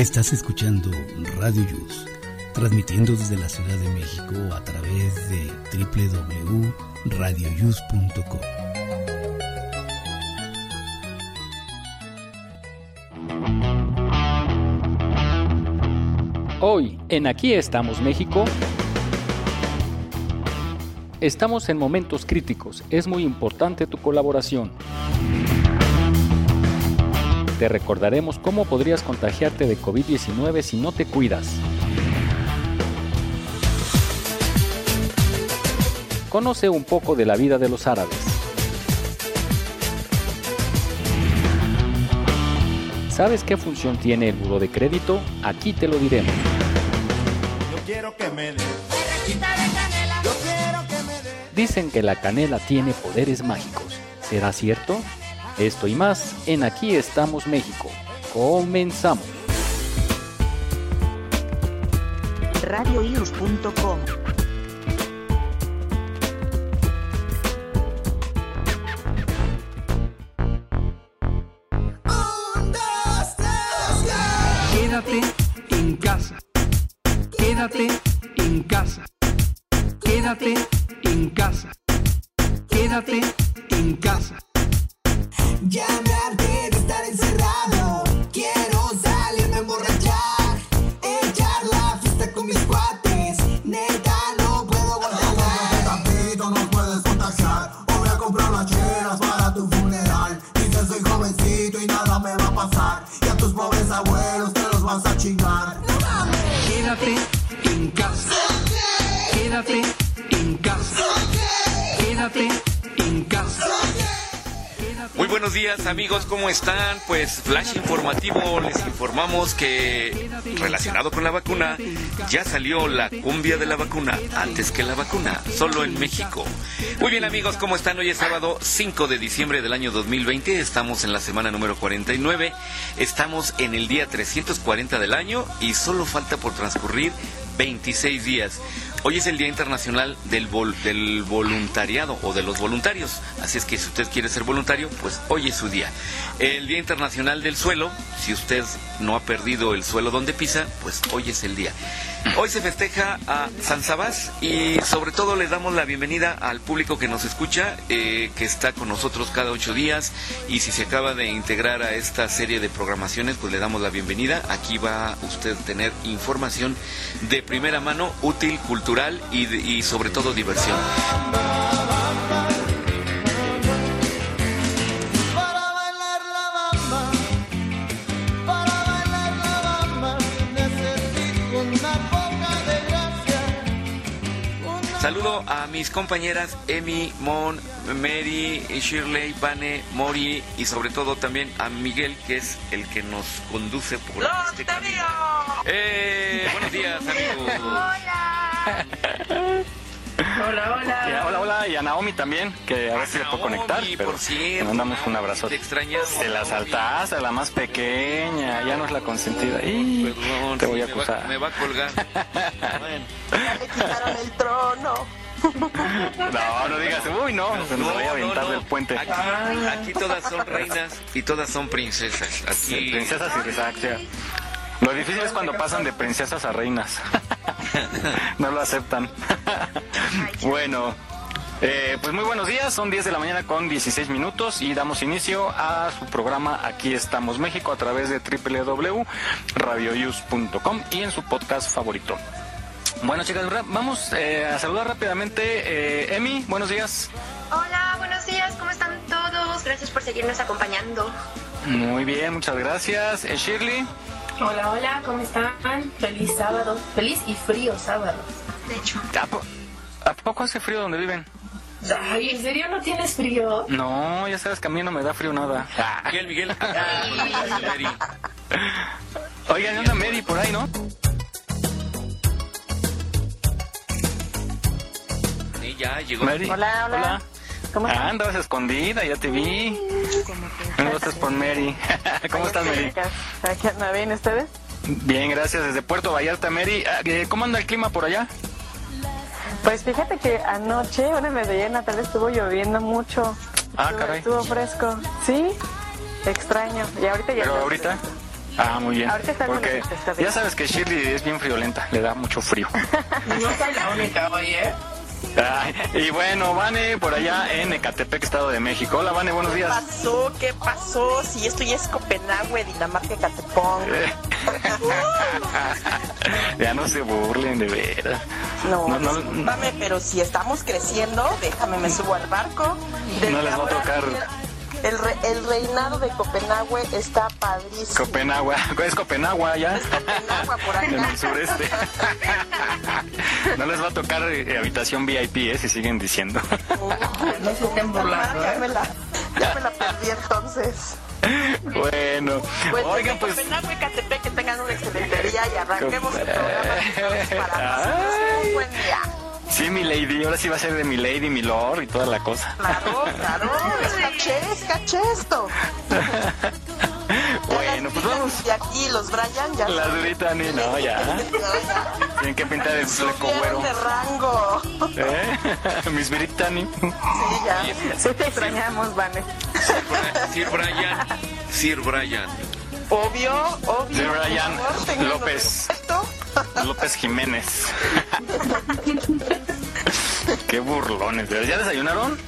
Estás escuchando Radio Yus, transmitiendo desde la Ciudad de México a través de www.radioyus.com. Hoy, en Aquí estamos México, estamos en momentos críticos. Es muy importante tu colaboración. Te recordaremos cómo podrías contagiarte de COVID-19 si no te cuidas. Conoce un poco de la vida de los árabes. ¿Sabes qué función tiene el buro de crédito? Aquí te lo diremos. Dicen que la canela tiene poderes mágicos. ¿Será cierto? Esto y más en Aquí estamos México. Comenzamos. radioius.com Quédate en casa. Quédate en casa. Quédate en casa. Quédate en casa. Buenos días amigos, ¿cómo están? Pues flash informativo, les informamos que relacionado con la vacuna, ya salió la cumbia de la vacuna antes que la vacuna, solo en México. Muy bien amigos, ¿cómo están? Hoy es sábado 5 de diciembre del año 2020, estamos en la semana número 49, estamos en el día 340 del año y solo falta por transcurrir 26 días. Hoy es el Día Internacional del, vol- del Voluntariado o de los voluntarios. Así es que si usted quiere ser voluntario, pues hoy es su día. El Día Internacional del Suelo, si usted no ha perdido el suelo donde pisa, pues hoy es el día. Hoy se festeja a San Sabás y sobre todo le damos la bienvenida al público que nos escucha, eh, que está con nosotros cada ocho días y si se acaba de integrar a esta serie de programaciones, pues le damos la bienvenida. Aquí va usted a tener información de primera mano, útil, cultural y, sobre todo diversión. Saludo a mis compañeras Emi, Mon, Mary, Shirley, Vane, Mori y sobre todo también a Miguel, que es el que nos conduce por este camino. ¡Eh! Buenos días, amigos. Y a- hola, hola, y a Naomi también, que a ver si le puedo conectar, pero por cierto, le mandamos un abrazo. Te extrañas. Te la saltaste, la más pequeña, ya no es la consentida. Perdón, te sí, voy a me va- acusar. Me va a colgar. Bueno. Ya le quitaron el trono. No, no digas, uy, no, se nos voy a aventar del puente. Aquí, aquí todas son reinas y todas son princesas. Sí, Aquí. princesas y exacto. Lo difícil es cuando pasan de princesas a reinas. no lo aceptan. bueno, eh, pues muy buenos días, son 10 de la mañana con 16 minutos y damos inicio a su programa Aquí estamos México a través de www.radioyus.com y en su podcast favorito. Bueno chicas, vamos eh, a saludar rápidamente. Eh, Emi, buenos días. Hola, buenos días, ¿cómo están todos? Gracias por seguirnos acompañando. Muy bien, muchas gracias. Eh, Shirley. Hola, hola, ¿cómo están? Feliz sábado, feliz y frío sábado. De hecho, ¿A, po- ¿A poco hace frío donde viven? Ay, ¿en serio no tienes frío? No, ya sabes que a mí no me da frío nada. Miguel, Miguel. Oigan, anda Mary por ahí, ¿no? Sí, ya llegó. Mary. Hola, hola. ¿Cómo Ah, están? andabas escondida, ya te vi. Me gustas por Mary. ¿Cómo estás, Mary? Aquí anda bien, ¿ustedes? Bien, gracias. Desde Puerto Vallarta, Mary. Ah, eh, ¿Cómo anda el clima por allá? Pues fíjate que anoche, bueno, Medellín, en la tarde estuvo lloviendo mucho. Ah, Estuvo- caray. Estuvo fresco. Sí, extraño. Y ahorita ya. Pero ahorita. Ah, muy bien. Ahorita está Porque ya sabes que Shirley es bien friolenta, le da mucho frío. No soy la única, oye. Ay, y bueno, Vane, por allá en Ecatepec, Estado de México. Hola, Vane, buenos ¿Qué días. pasó? ¿Qué pasó? Si esto ya es Copenhague, Dinamarca, Catepón. Eh. ya no se burlen, de veras. No, No, no, discúlpame, pero si estamos creciendo, déjame, me subo al barco. No les va a ahora tocar. El, re- el reinado de Copenhague está padrísimo. Copenagua, es Copenagua ya. Copenhague por acá. En el sureste. No les va a tocar eh, habitación VIP, ¿eh? Si siguen diciendo. No se estén burlando, Ya me ¿eh? la, ya me la perdí entonces. Bueno, Pues oigan, pues. Copenhague, Catepec, que tengan un excelente día y arranquemos el programa para pasarnos un buen día. Sí, mi lady, ahora sí va a ser de mi lady, mi lord y toda la cosa. Claro, claro, es caché, es caché esto. Bueno, pues vamos. Y aquí los Brian ya Las saben. Brittany, no, ya. Tienen que pintar el fleco güero. De rango. ¿Eh? Miss Brittany. Sí, ya. Sí te extrañamos, Vane. Sir Brian, Sir Brian. Obvio, obvio. De Brian López. López Jiménez. Qué burlones. ¿ya desayunaron?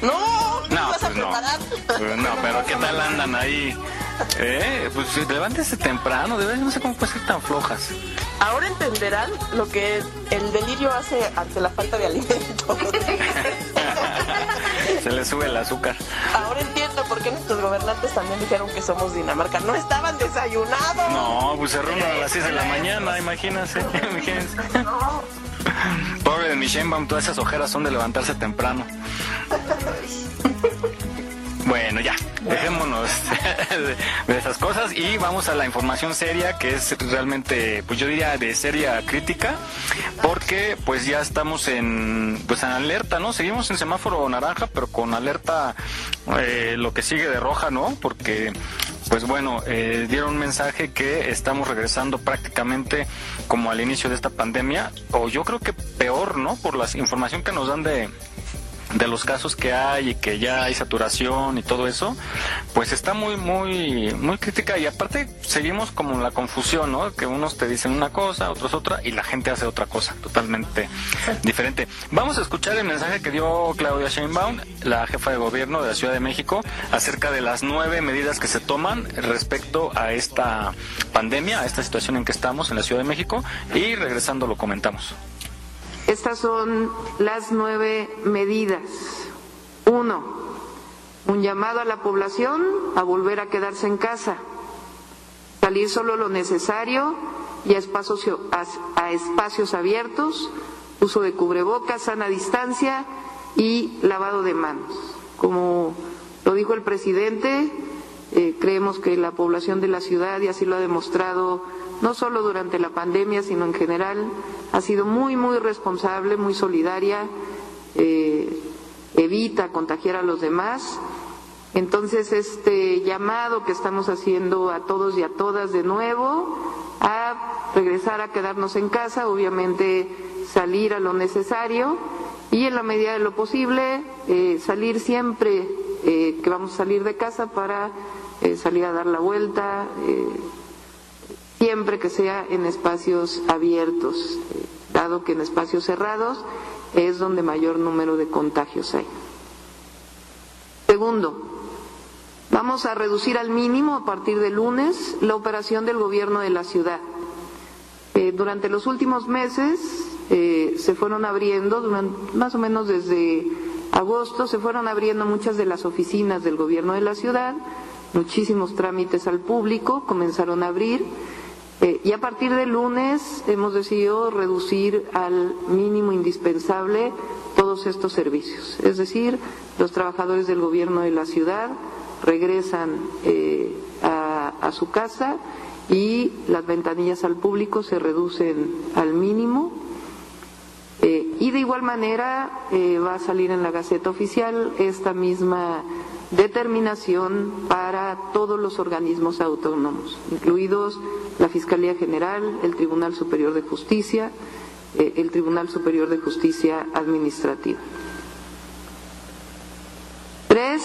No, ¿qué No, vas pues no. preparar? Pues no, pero ¿qué tal andan ahí? ¿Eh? Pues levántese temprano, de verdad, no sé cómo pueden ser tan flojas. Ahora entenderán lo que el delirio hace ante la falta de alimento. Se le sube el azúcar. Ahora entiendo por qué nuestros gobernantes también dijeron que somos Dinamarca. No estaban desayunados. No, pues reúnen a las 6 de la mañana, imagínense. imagínense. Pobre de mi Sheinbaum, todas esas ojeras son de levantarse temprano. Bueno, ya, dejémonos de, esas cosas y vamos a la información seria que es realmente, pues yo diría de seria crítica, porque pues ya estamos en, pues en alerta, ¿no? Seguimos en semáforo naranja, pero con alerta eh, lo que sigue de roja, ¿no? Porque pues bueno, eh, dieron un mensaje que estamos regresando prácticamente como al inicio de esta pandemia, o yo creo que peor, ¿no? Por la información que nos dan de, de los casos que hay y que ya hay saturación y todo eso, pues está muy, muy, muy crítica y aparte seguimos como la confusión, ¿no? Que unos te dicen una cosa, otros otra y la gente hace otra cosa totalmente diferente. Vamos a escuchar el mensaje que dio Claudia Sheinbaum, la jefa de gobierno de la Ciudad de México, acerca de las nueve medidas que se toman respecto a esta pandemia, a esta situación en que estamos en la Ciudad de México y regresando lo comentamos. Estas son las nueve medidas. Uno, un llamado a la población a volver a quedarse en casa, salir solo lo necesario y a espacios, a, espacios abiertos, uso de cubrebocas, sana distancia y lavado de manos. Como lo dijo el presidente, eh, creemos que la población de la ciudad, y así lo ha demostrado no solo durante la pandemia, sino en general, ha sido muy, muy responsable, muy solidaria, eh, evita contagiar a los demás. Entonces, este llamado que estamos haciendo a todos y a todas de nuevo a regresar a quedarnos en casa, obviamente salir a lo necesario y en la medida de lo posible eh, salir siempre eh, que vamos a salir de casa para salir a dar la vuelta, siempre que sea en espacios abiertos, dado que en espacios cerrados es donde mayor número de contagios hay. Segundo, vamos a reducir al mínimo a partir de lunes la operación del gobierno de la ciudad. Eh, durante los últimos meses eh, se fueron abriendo, durante, más o menos desde agosto, se fueron abriendo muchas de las oficinas del gobierno de la ciudad, muchísimos trámites al público comenzaron a abrir. Eh, y a partir del lunes hemos decidido reducir al mínimo indispensable todos estos servicios. Es decir, los trabajadores del gobierno de la ciudad regresan eh, a, su casa y las ventanillas al público se reducen al mínimo. Eh, y de igual manera va a salir en la Gaceta Oficial esta misma determinación para todos los organismos autónomos, incluidos la Fiscalía General, el Tribunal Superior de Justicia, eh, el Tribunal Superior de Justicia Administrativa. Tres,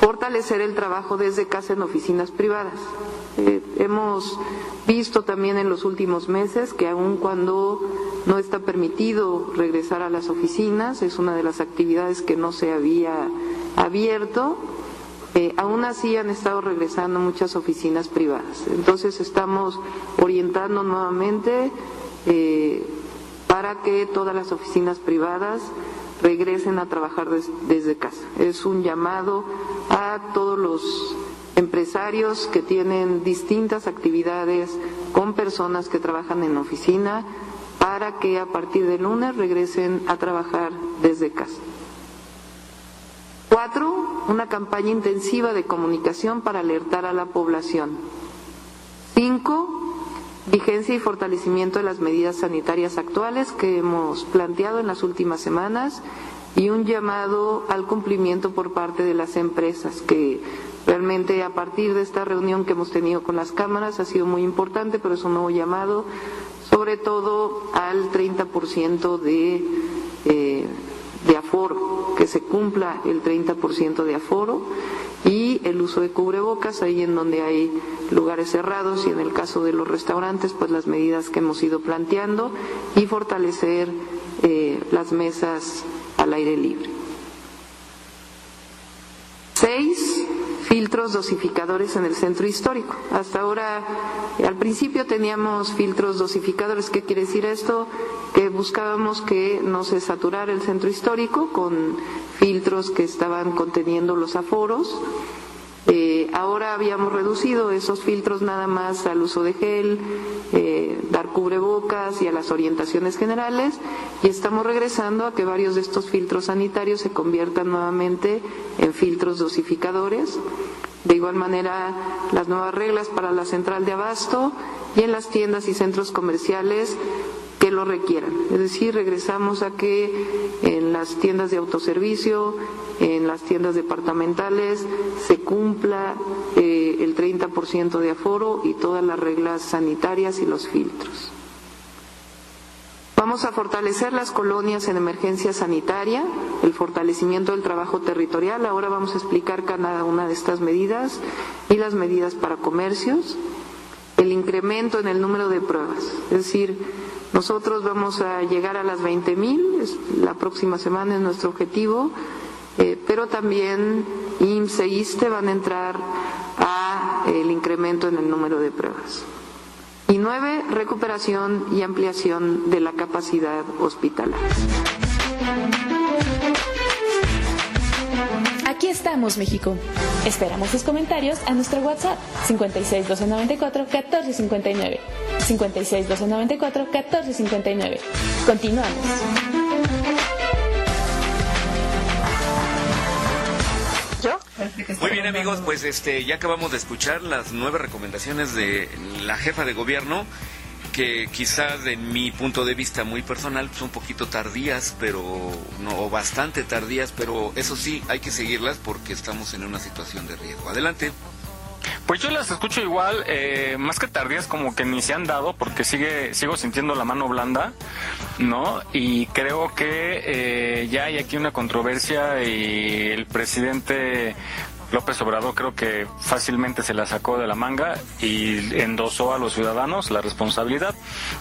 fortalecer el trabajo desde casa en oficinas privadas. Eh, hemos visto también en los últimos meses que aun cuando no está permitido regresar a las oficinas, es una de las actividades que no se había abierto, eh, aún así han estado regresando muchas oficinas privadas. Entonces estamos orientando nuevamente eh, para que todas las oficinas privadas regresen a trabajar des- desde casa. Es un llamado a todos los empresarios que tienen distintas actividades con personas que trabajan en oficina para que a partir del lunes regresen a trabajar desde casa. Cuatro, una campaña intensiva de comunicación para alertar a la población. Cinco, vigencia y fortalecimiento de las medidas sanitarias actuales que hemos planteado en las últimas semanas y un llamado al cumplimiento por parte de las empresas que realmente a partir de esta reunión que hemos tenido con las cámaras ha sido muy importante, pero es un nuevo llamado sobre todo al 30% de, eh, aforo, que se cumpla el 30% de aforo y el uso de cubrebocas ahí en donde hay lugares cerrados y en el caso de los restaurantes pues las medidas que hemos ido planteando y fortalecer eh, las mesas al aire libre. Seis, filtros dosificadores en el centro histórico. Hasta ahora, al principio teníamos filtros dosificadores. ¿Qué quiere decir esto? Que buscábamos que no se saturara el centro histórico con filtros que estaban conteniendo los aforos. Eh, ahora habíamos reducido esos filtros nada más al uso de gel, eh, dar cubrebocas y a las orientaciones generales y estamos regresando a que varios de estos filtros sanitarios se conviertan nuevamente en filtros dosificadores. De igual manera, las nuevas reglas para la central de abasto y en las tiendas y centros comerciales que lo requieran. Es decir, regresamos a que en las tiendas de autoservicio, en las tiendas departamentales, se cumpla eh, el 30% de aforo y todas las reglas sanitarias y los filtros. Vamos a fortalecer las colonias en emergencia sanitaria, el fortalecimiento del trabajo territorial. Ahora vamos a explicar cada una de estas medidas y las medidas para comercios. El incremento en el número de pruebas, es decir, nosotros vamos a llegar a las 20 mil, la próxima semana es nuestro objetivo, eh, pero también IMSS e ISTE van a entrar a el incremento en el número de pruebas. Y nueve, recuperación y ampliación de la capacidad hospitalaria. Estamos, México. Esperamos tus comentarios a nuestro WhatsApp 56 294 14 59. 56 294 14 59. Continuamos. Muy bien amigos, pues este ya acabamos de escuchar las nueve recomendaciones de la jefa de gobierno que quizás de mi punto de vista muy personal son un poquito tardías, pero no o bastante tardías, pero eso sí hay que seguirlas porque estamos en una situación de riesgo. Adelante. Pues yo las escucho igual, eh, más que tardías como que ni se han dado porque sigue sigo sintiendo la mano blanda, ¿no? Y creo que eh, ya hay aquí una controversia y el presidente López Obrador creo que fácilmente se la sacó de la manga y endosó a los ciudadanos la responsabilidad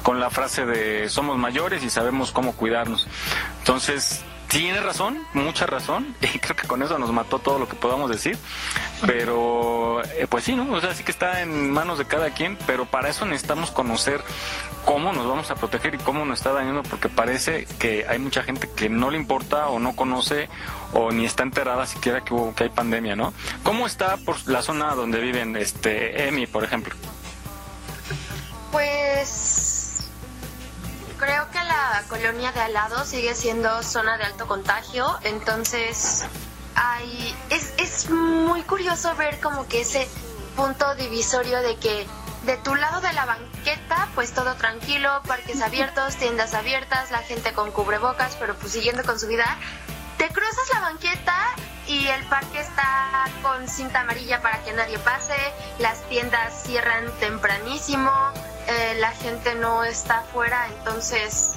con la frase de somos mayores y sabemos cómo cuidarnos. Entonces, tiene razón, mucha razón, y creo que con eso nos mató todo lo que podamos decir, pero eh, pues sí, ¿no? O sea, sí que está en manos de cada quien, pero para eso necesitamos conocer cómo nos vamos a proteger y cómo nos está dañando, porque parece que hay mucha gente que no le importa o no conoce o ni está enterada siquiera que, hubo, que hay pandemia, ¿no? ¿Cómo está por la zona donde viven, este, Emi, por ejemplo? Pues creo que la colonia de al lado sigue siendo zona de alto contagio, entonces hay es, es muy curioso ver como que ese punto divisorio de que de tu lado de la banqueta, pues todo tranquilo, parques abiertos, tiendas abiertas, la gente con cubrebocas, pero pues siguiendo con su vida. Te cruzas la banqueta y el parque está con cinta amarilla para que nadie pase, las tiendas cierran tempranísimo, eh, la gente no está afuera, entonces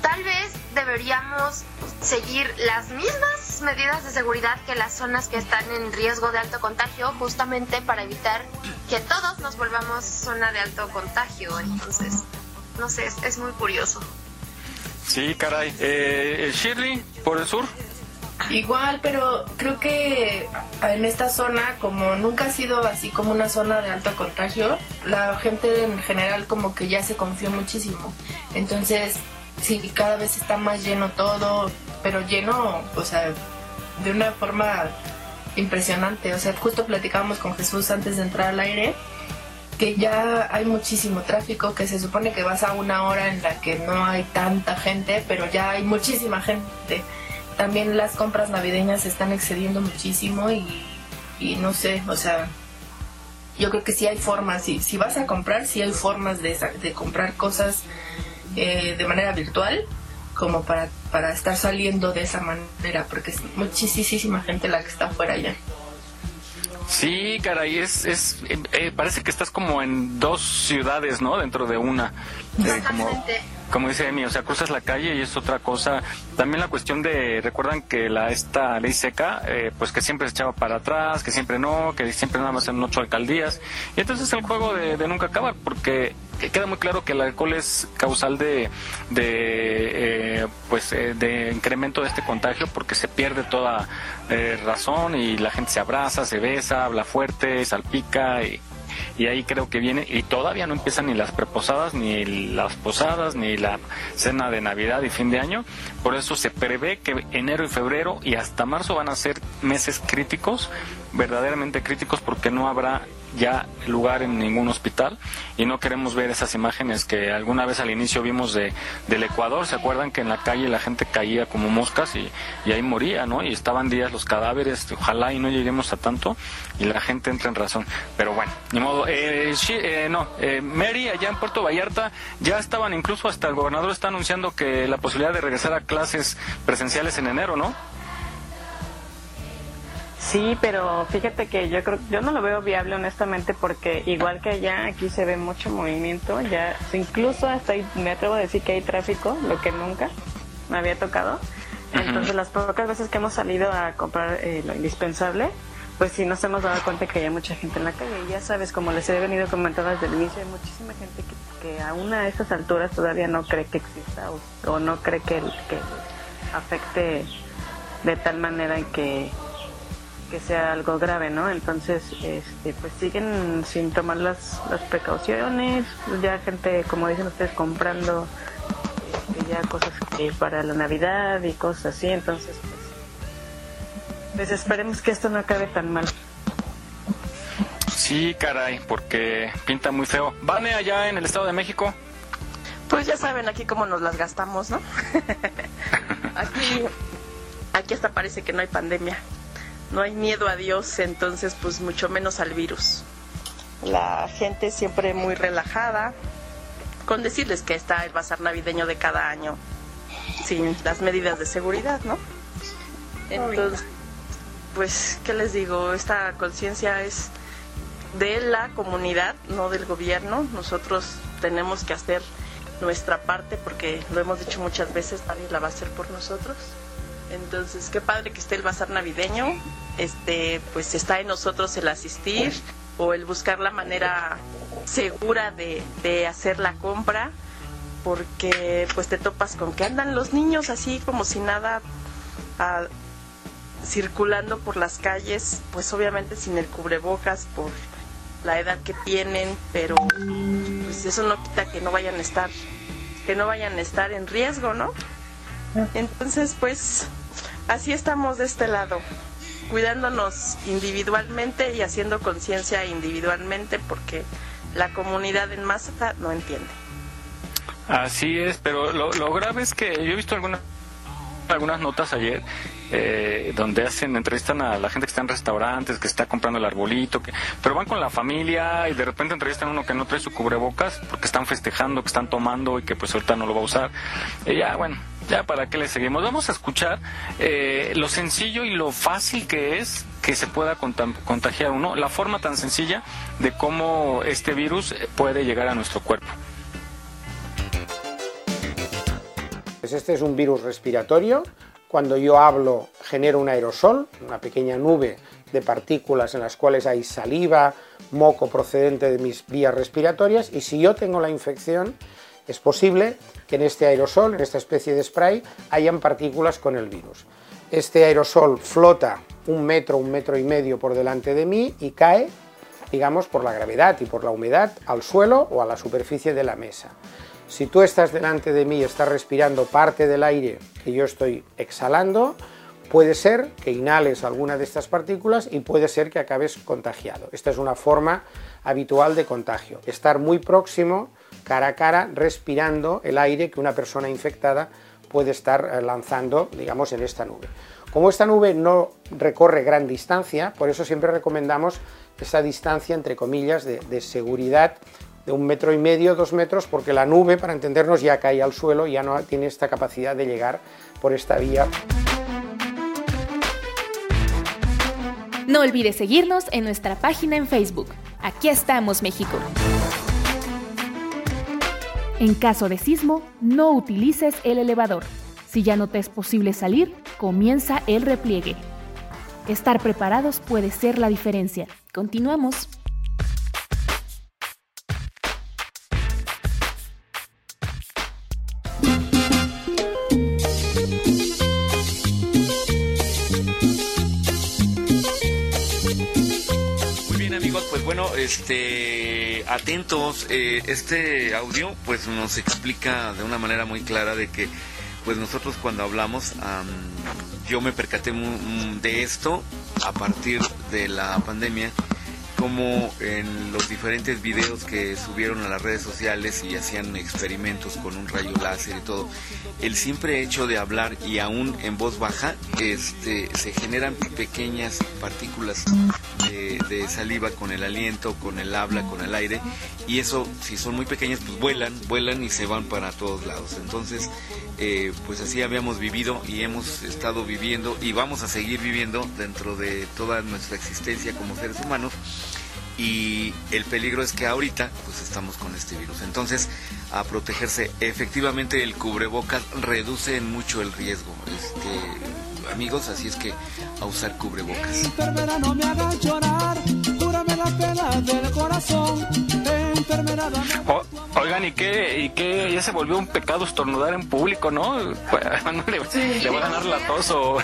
tal vez deberíamos seguir las mismas medidas de seguridad que las zonas que están en riesgo de alto contagio, justamente para evitar que todos nos volvamos zona de alto contagio. Entonces, no sé, es, muy curioso. Sí, caray. Eh, Shirley, por el sur. Igual, pero creo que en esta zona, como nunca ha sido así como una zona de alto contagio, la gente en general como que ya se confió muchísimo. Entonces, sí, cada vez está más lleno todo, pero lleno, o sea, de una forma impresionante. O sea, justo platicábamos con Jesús antes de entrar al aire que ya hay muchísimo tráfico, que se supone que vas a una hora en la que no hay tanta gente, pero ya hay muchísima gente. También las compras navideñas se están excediendo muchísimo y, y no sé, o sea, yo creo que sí hay formas, si, si vas a comprar, sí hay formas de, sa- de comprar cosas eh, de manera virtual, como para, para estar saliendo de esa manera, porque es muchísima gente la que está afuera ya. Sí, caray, es, es eh, eh, parece que estás como en dos ciudades, ¿no? Dentro de una. Eh, como, como dice Emi, o sea, cruzas la calle y es otra cosa. También la cuestión de, recuerdan que la esta ley seca, eh, pues que siempre se echaba para atrás, que siempre no, que siempre nada más en ocho alcaldías. Y entonces el juego de, de nunca acabar, porque queda muy claro que el alcohol es causal de, de eh, pues eh, de incremento de este contagio porque se pierde toda eh, razón y la gente se abraza, se besa, habla fuerte, salpica y, y ahí creo que viene y todavía no empiezan ni las preposadas ni las posadas ni la cena de Navidad y fin de año. Por eso se prevé que enero y febrero y hasta marzo van a ser meses críticos verdaderamente críticos porque no habrá ya lugar en ningún hospital y no queremos ver esas imágenes que alguna vez al inicio vimos de del Ecuador. Se acuerdan que en la calle la gente caía como moscas y, y ahí moría no y estaban días los cadáveres ojalá y no lleguemos a tanto y la gente entra en razón. Pero bueno ni modo. Eh, eh, no eh, Mary allá en Puerto Vallarta ya estaban incluso hasta el gobernador está anunciando que la posibilidad de regresar a clases presenciales en enero no Sí, pero fíjate que yo creo, yo no lo veo viable honestamente porque igual que allá, aquí se ve mucho movimiento, ya incluso hasta ahí, me atrevo a decir que hay tráfico, lo que nunca me había tocado. Entonces las pocas veces que hemos salido a comprar eh, lo indispensable, pues sí nos hemos dado cuenta que hay mucha gente en la calle. Y ya sabes, como les he venido comentando desde el inicio, hay muchísima gente que, que aún a estas alturas todavía no cree que exista o, o no cree que, que afecte de tal manera en que que sea algo grave, ¿no? Entonces, este, pues siguen sin tomar las, las precauciones, ya gente, como dicen ustedes, comprando este, ya cosas que para la Navidad y cosas así, entonces, pues, pues esperemos que esto no acabe tan mal. Sí, caray, porque pinta muy feo. Vane allá en el Estado de México. Pues ya saben aquí cómo nos las gastamos, ¿no? aquí, aquí hasta parece que no hay pandemia. No hay miedo a Dios, entonces pues mucho menos al virus. La gente siempre muy relajada, con decirles que está el bazar navideño de cada año, sin las medidas de seguridad, ¿no? Entonces, pues, ¿qué les digo? Esta conciencia es de la comunidad, no del gobierno. Nosotros tenemos que hacer nuestra parte porque lo hemos dicho muchas veces, nadie la va a hacer por nosotros. Entonces, qué padre que esté el bazar navideño. Este, pues está en nosotros el asistir o el buscar la manera segura de, de hacer la compra, porque pues te topas con que andan los niños así como si nada ah, circulando por las calles, pues obviamente sin el cubrebocas por la edad que tienen, pero pues eso no quita que no vayan a estar que no vayan a estar en riesgo, ¿no? Entonces, pues así estamos de este lado, cuidándonos individualmente y haciendo conciencia individualmente porque la comunidad en masa no entiende. Así es, pero lo, grave es que yo he visto algunas algunas notas ayer eh, donde hacen entrevistan a la gente que está en restaurantes, que está comprando el arbolito, que, pero van con la familia y de repente entrevistan a uno que no trae su cubrebocas porque están festejando, que están tomando y que pues ahorita no lo va a usar. Y ya, bueno, ya para qué le seguimos. Vamos a escuchar eh, lo sencillo y lo fácil que es que se pueda contagiar uno, la forma tan sencilla de cómo este virus puede llegar a nuestro cuerpo. Entonces, este es un virus respiratorio. Cuando yo hablo, genero un aerosol, una pequeña nube de partículas en las cuales hay saliva, moco procedente de mis vías respiratorias. Y si yo tengo la infección, es posible que en este aerosol, en esta especie de spray, hayan partículas con el virus. Este aerosol flota un metro, un metro y medio por delante de mí y cae, digamos, por la gravedad y por la humedad al suelo o a la superficie de la mesa. Si tú estás delante de mí y estás respirando parte del aire que yo estoy exhalando, puede ser que inhales alguna de estas partículas y puede ser que acabes contagiado. Esta es una forma habitual de contagio. Estar muy próximo, cara a cara, respirando el aire que una persona infectada puede estar eh, lanzando, digamos, en esta nube. Como esta nube no recorre gran distancia, por eso siempre recomendamos esa distancia, entre comillas, de, de seguridad de un metro y medio, dos metros, porque la nube, para entendernos, ya cae al suelo, ya no tiene esta capacidad de llegar por esta vía. No olvides seguirnos en nuestra página en Facebook. Aquí estamos, México. En caso de sismo, no utilices el elevador. Si ya no te es posible salir, comienza el repliegue. Estar preparados puede ser la diferencia. Continuamos. Este, atentos, eh, este audio pues nos explica de una manera muy clara de que pues nosotros cuando hablamos, am, yo me percaté de esto a partir de la pandemia, como en los diferentes videos que subieron a las redes sociales y hacían experimentos con un rayo láser y todo, el simple hecho de hablar y aún en voz baja, este, se generan pequeñas partículas de saliva con el aliento, con el habla, con el aire, y eso, si son muy pequeñas, pues vuelan, vuelan y se van para todos lados. Entonces, eh, pues así habíamos vivido y hemos estado viviendo y vamos a seguir viviendo dentro de toda nuestra existencia como seres humanos y el peligro es que ahorita pues estamos con este virus. Entonces, a protegerse, efectivamente el cubrebocas reduce en mucho el riesgo. Este, amigos, así es que a usar cubrebocas. No me hagas llorar, la pena del corazón. O- oigan, ¿y qué, ¿y qué? Ya se volvió un pecado estornudar en público, ¿no? Pues, no le, le va a ganar la tos o...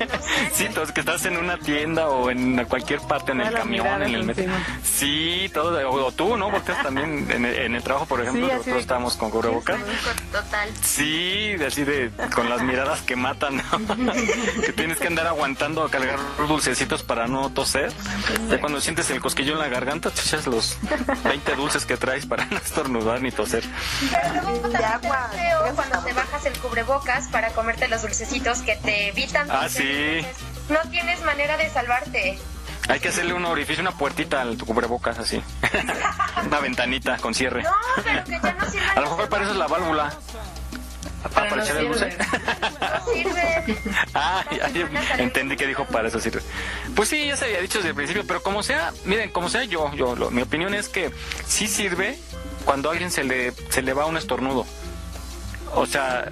sí, tos, que estás en una tienda o en cualquier parte, en el camión, en el metro. Sí, todo, o, o tú, ¿no? Porque también en el, en el trabajo, por ejemplo, Sí, nosotros estábamos con cubrebocas. Total. Sí, así de con las miradas que matan, ¿no? que tienes que andar aguantando a cargar dulcecitos para no toser. Ya cuando sientes el cosquillo en la garganta, te echas los 20 dulces que traes para no estornudar ni toser. Pero luego también está feo cuando te bajas el cubrebocas para comerte los dulcecitos que te evitan. Ah, sí. No tienes manera de salvarte. Hay que hacerle un orificio, una puertita al cubrebocas así. una ventanita con cierre. No, pero que ya no sirve. A lo mejor para eso es la válvula. Para no echar el dulce. No sirve. Ah, ya, entendí que dijo para eso sirve. Pues sí, ya se había dicho desde el principio, pero como sea, miren, como sea yo, yo lo- mi opinión es que sí sirve cuando a alguien se le, se le va un estornudo. O sea,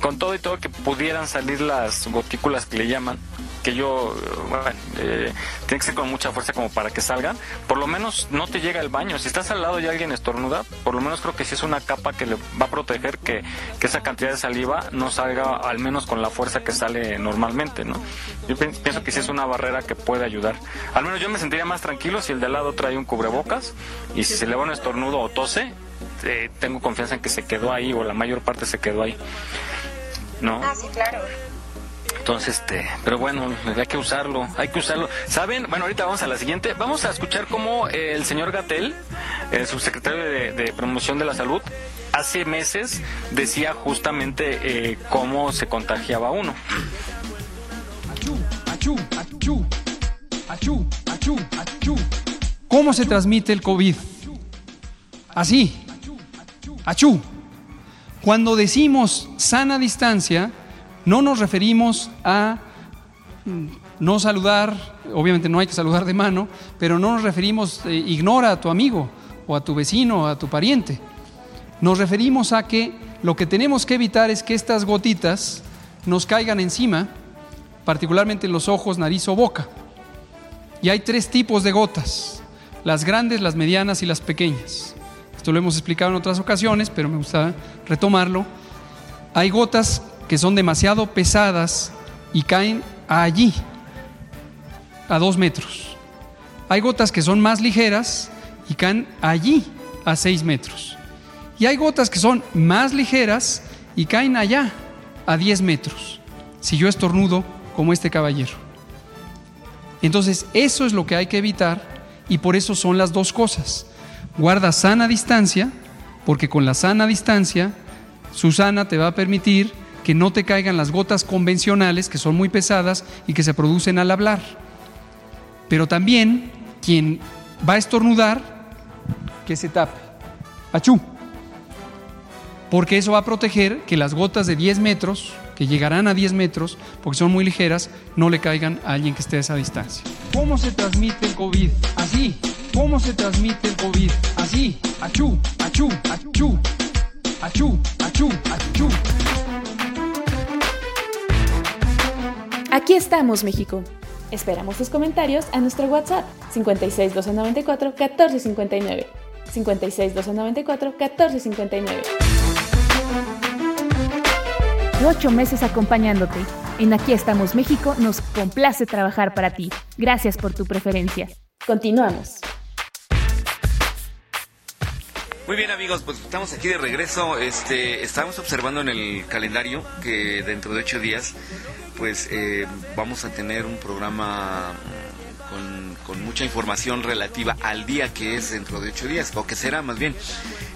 con todo y todo que pudieran salir las gotículas que le llaman, eh, bueno, eh, tiene que ser con mucha fuerza como para que salgan, por lo menos no te llega el baño. Si estás al lado y alguien estornuda, por lo menos creo que sí es una capa que le va a proteger que, que esa cantidad de saliva no salga al menos con la fuerza que sale normalmente, ¿no? Yo pi- pienso que sí es una barrera que puede ayudar. Al menos yo me sentiría más tranquilo si el de al lado trae un cubrebocas y si se le va un estornudo o tose, eh, tengo confianza en que se quedó ahí o la mayor parte se quedó ahí. ¿No? Ah, sí, claro. Entonces, este, pero bueno, hay que usarlo, hay que usarlo. ¿Saben? Bueno, ahorita vamos a la siguiente. Vamos a escuchar cómo el señor Gatel, el subsecretario de, Promoción de la Salud, hace meses decía justamente eh, cómo se contagiaba uno. ¿Cómo se transmite el COVID? Así. Achú. Cuando decimos sana distancia, no nos referimos a mm, no saludar, obviamente no hay que saludar de mano, pero no nos referimos, eh, ignora a tu amigo o a tu vecino o a tu pariente. Nos referimos a que lo que tenemos que evitar es que estas gotitas nos caigan encima, particularmente en los ojos, nariz o boca. Y hay tres tipos de gotas, las grandes, las medianas y las pequeñas. Esto lo hemos explicado en otras ocasiones, pero me gusta retomarlo. Hay gotas que son demasiado pesadas y caen allí, a dos metros. Hay gotas que son más ligeras y caen allí, a seis metros. Y hay gotas que son más ligeras y caen allá, a 10 metros. Si yo estornudo, como este caballero. Entonces, eso es lo que hay que evitar y por eso son las dos cosas. Guarda sana distancia, porque con la sana distancia, Susana te va a permitir que no te caigan las gotas convencionales, que son muy pesadas y que se producen al hablar. Pero también quien va a estornudar, que se tape. Achú. Porque eso va a proteger que las gotas de 10 metros, que llegarán a 10 metros, porque son muy ligeras, no le caigan a alguien que esté a esa distancia. ¿Cómo se transmite el COVID? Así. ¿Cómo se transmite el COVID? Así. Achú, achú, achú. Achú, achú, achú. Aquí estamos, México. Esperamos tus comentarios a nuestro WhatsApp 56 294 1459. 56 294 1459. Ocho meses acompañándote. En Aquí estamos México nos complace trabajar para ti. Gracias por tu preferencia. Continuamos. Muy bien amigos, pues estamos aquí de regreso. Este, estamos observando en el calendario que dentro de ocho días, pues eh, vamos a tener un programa con, con mucha información relativa al día que es dentro de ocho días, o que será más bien.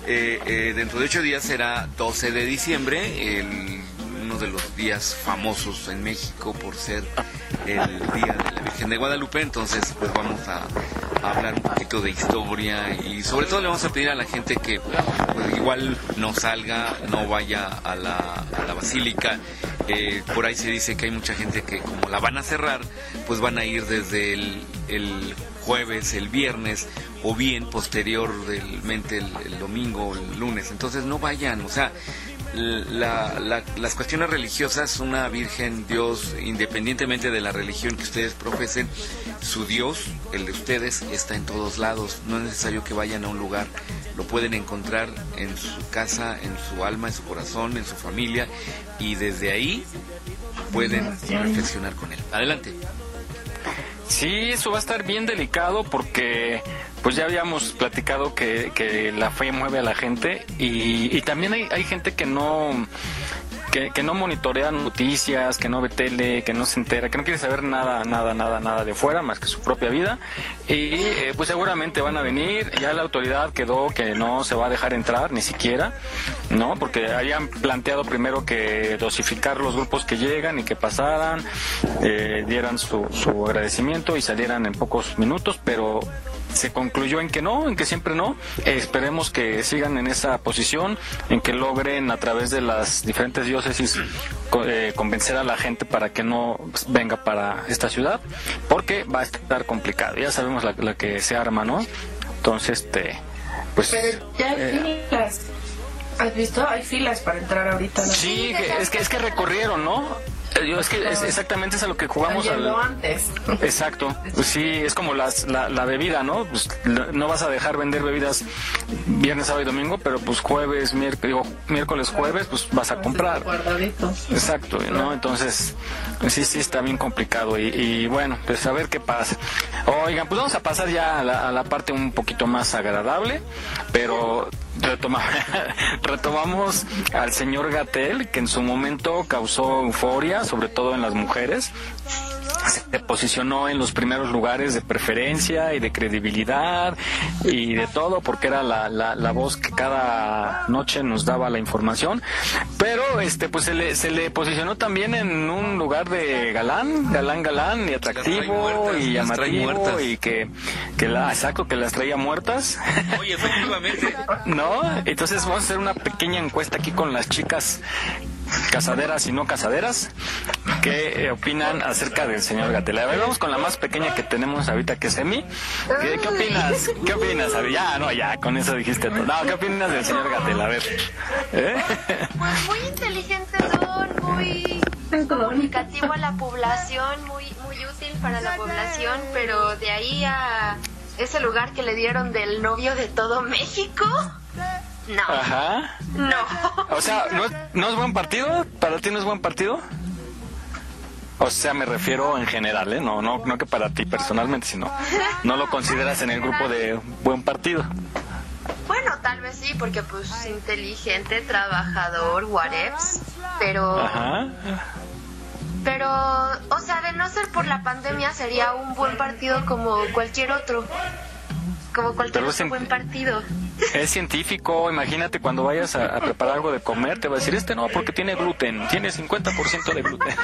Eh, eh, dentro de ocho días será 12 de diciembre, el, uno de los días famosos en México por ser el día de la Virgen de Guadalupe. Entonces, pues vamos a, hablar un poquito de historia y sobre todo le vamos a pedir a la gente que pues, igual no salga, no vaya a la, basílica. Eh, por ahí se dice que hay mucha gente que como la van a cerrar, pues van a ir desde el, el jueves, el viernes o bien posteriormente el, el domingo, el lunes. Entonces no vayan, o sea, la- la- las cuestiones religiosas, una Virgen, Dios, independientemente de la religión que ustedes profesen, su Dios, el de ustedes, está en todos lados. No es necesario que vayan a un lugar, lo pueden encontrar en su casa, en su alma, en su corazón, en su familia, y desde ahí pueden reflexionar con él. Adelante. Sí, eso va a estar bien delicado porque pues ya habíamos platicado que, que la fe mueve a la gente y, y también hay, hay gente que no que, no monitorea noticias, que no ve tele, que no se entera, que no quiere saber nada, nada, nada, nada de fuera más que su propia vida y eh, pues seguramente van a venir, ya la autoridad quedó que no se va a dejar entrar ni siquiera, ¿no? Porque habían planteado primero que dosificar los grupos que llegan y que pasaran, eh, dieran su, su agradecimiento y salieran en pocos minutos, pero se concluyó en que no, en que siempre no. Eh, esperemos que sigan en esa posición, en que logren a través de las diferentes diócesis co- eh, convencer a la gente para que no venga para esta ciudad, porque va a estar complicado. Ya sabemos la, la que se arma, ¿no? Entonces, este, pues... Pero ya hay eh, filas. ¿Has visto? Hay filas para entrar ahorita. ¿no? Sí, que- es que es que recorrieron, ¿no? Yo- Es que es exactamente es a lo que jugamos al, antes. Exacto, pues sí, es como las, la, la bebida, ¿no? Pues la- no vas a dejar vender bebidas viernes, sábado y domingo, pero pues jueves, miércoles, miércoles, jueves, pues vas a comprar. Guardaditos. Exacto, ¿no? Entonces, sí, sí, está bien complicado y, y bueno, pues a ver qué pasa. Oigan, pues vamos a pasar ya a la, a la parte un poquito más agradable, pero retoma- retomamos al señor Gatel, que en su momento causó euforia, sobre todo en las mujeres se posicionó en los primeros lugares de preferencia y de credibilidad y de todo porque era la, la, la voz que cada noche nos daba la información pero este pues se le, se le posicionó también en un lugar de galán galán galán y atractivo muertas, y llamativo y que, que la exacto que las traía muertas Oye, efectivamente. ¿no? Entonces vamos a hacer una pequeña encuesta aquí con las chicas casaderas y no casaderas, ¿qué eh, opinan acerca del señor Gatel? A ver, vamos con la más pequeña que tenemos ahorita, que es Emi. ¿Qué, opinas? ¿Qué opinas? A ver, ya, no, ya, con eso dijiste todo. No, ¿qué opinas del señor Gatel? A ver. ¿Eh? Pues muy inteligente son, muy comunicativo a la población, muy, muy útil para la población, pero de ahí a ese lugar que le dieron del novio de todo México, no. Ajá. No. O sea, ¿no, es- ¿no es buen partido? ¿Para ti no es buen partido? O sea, me refiero en general, ¿eh? No, no, no que para ti personalmente, sino no lo consideras en el grupo de buen partido. Bueno, tal vez sí, porque pues inteligente, trabajador, whatevs, pero... Ajá. Pero, o sea, de no ser por la pandemia sería un buen partido como cualquier otro. Como cualquier otro buen partido. Es científico, imagínate cuando vayas a, a preparar algo de comer, te va a decir, este no, porque tiene gluten, tiene 50% de gluten.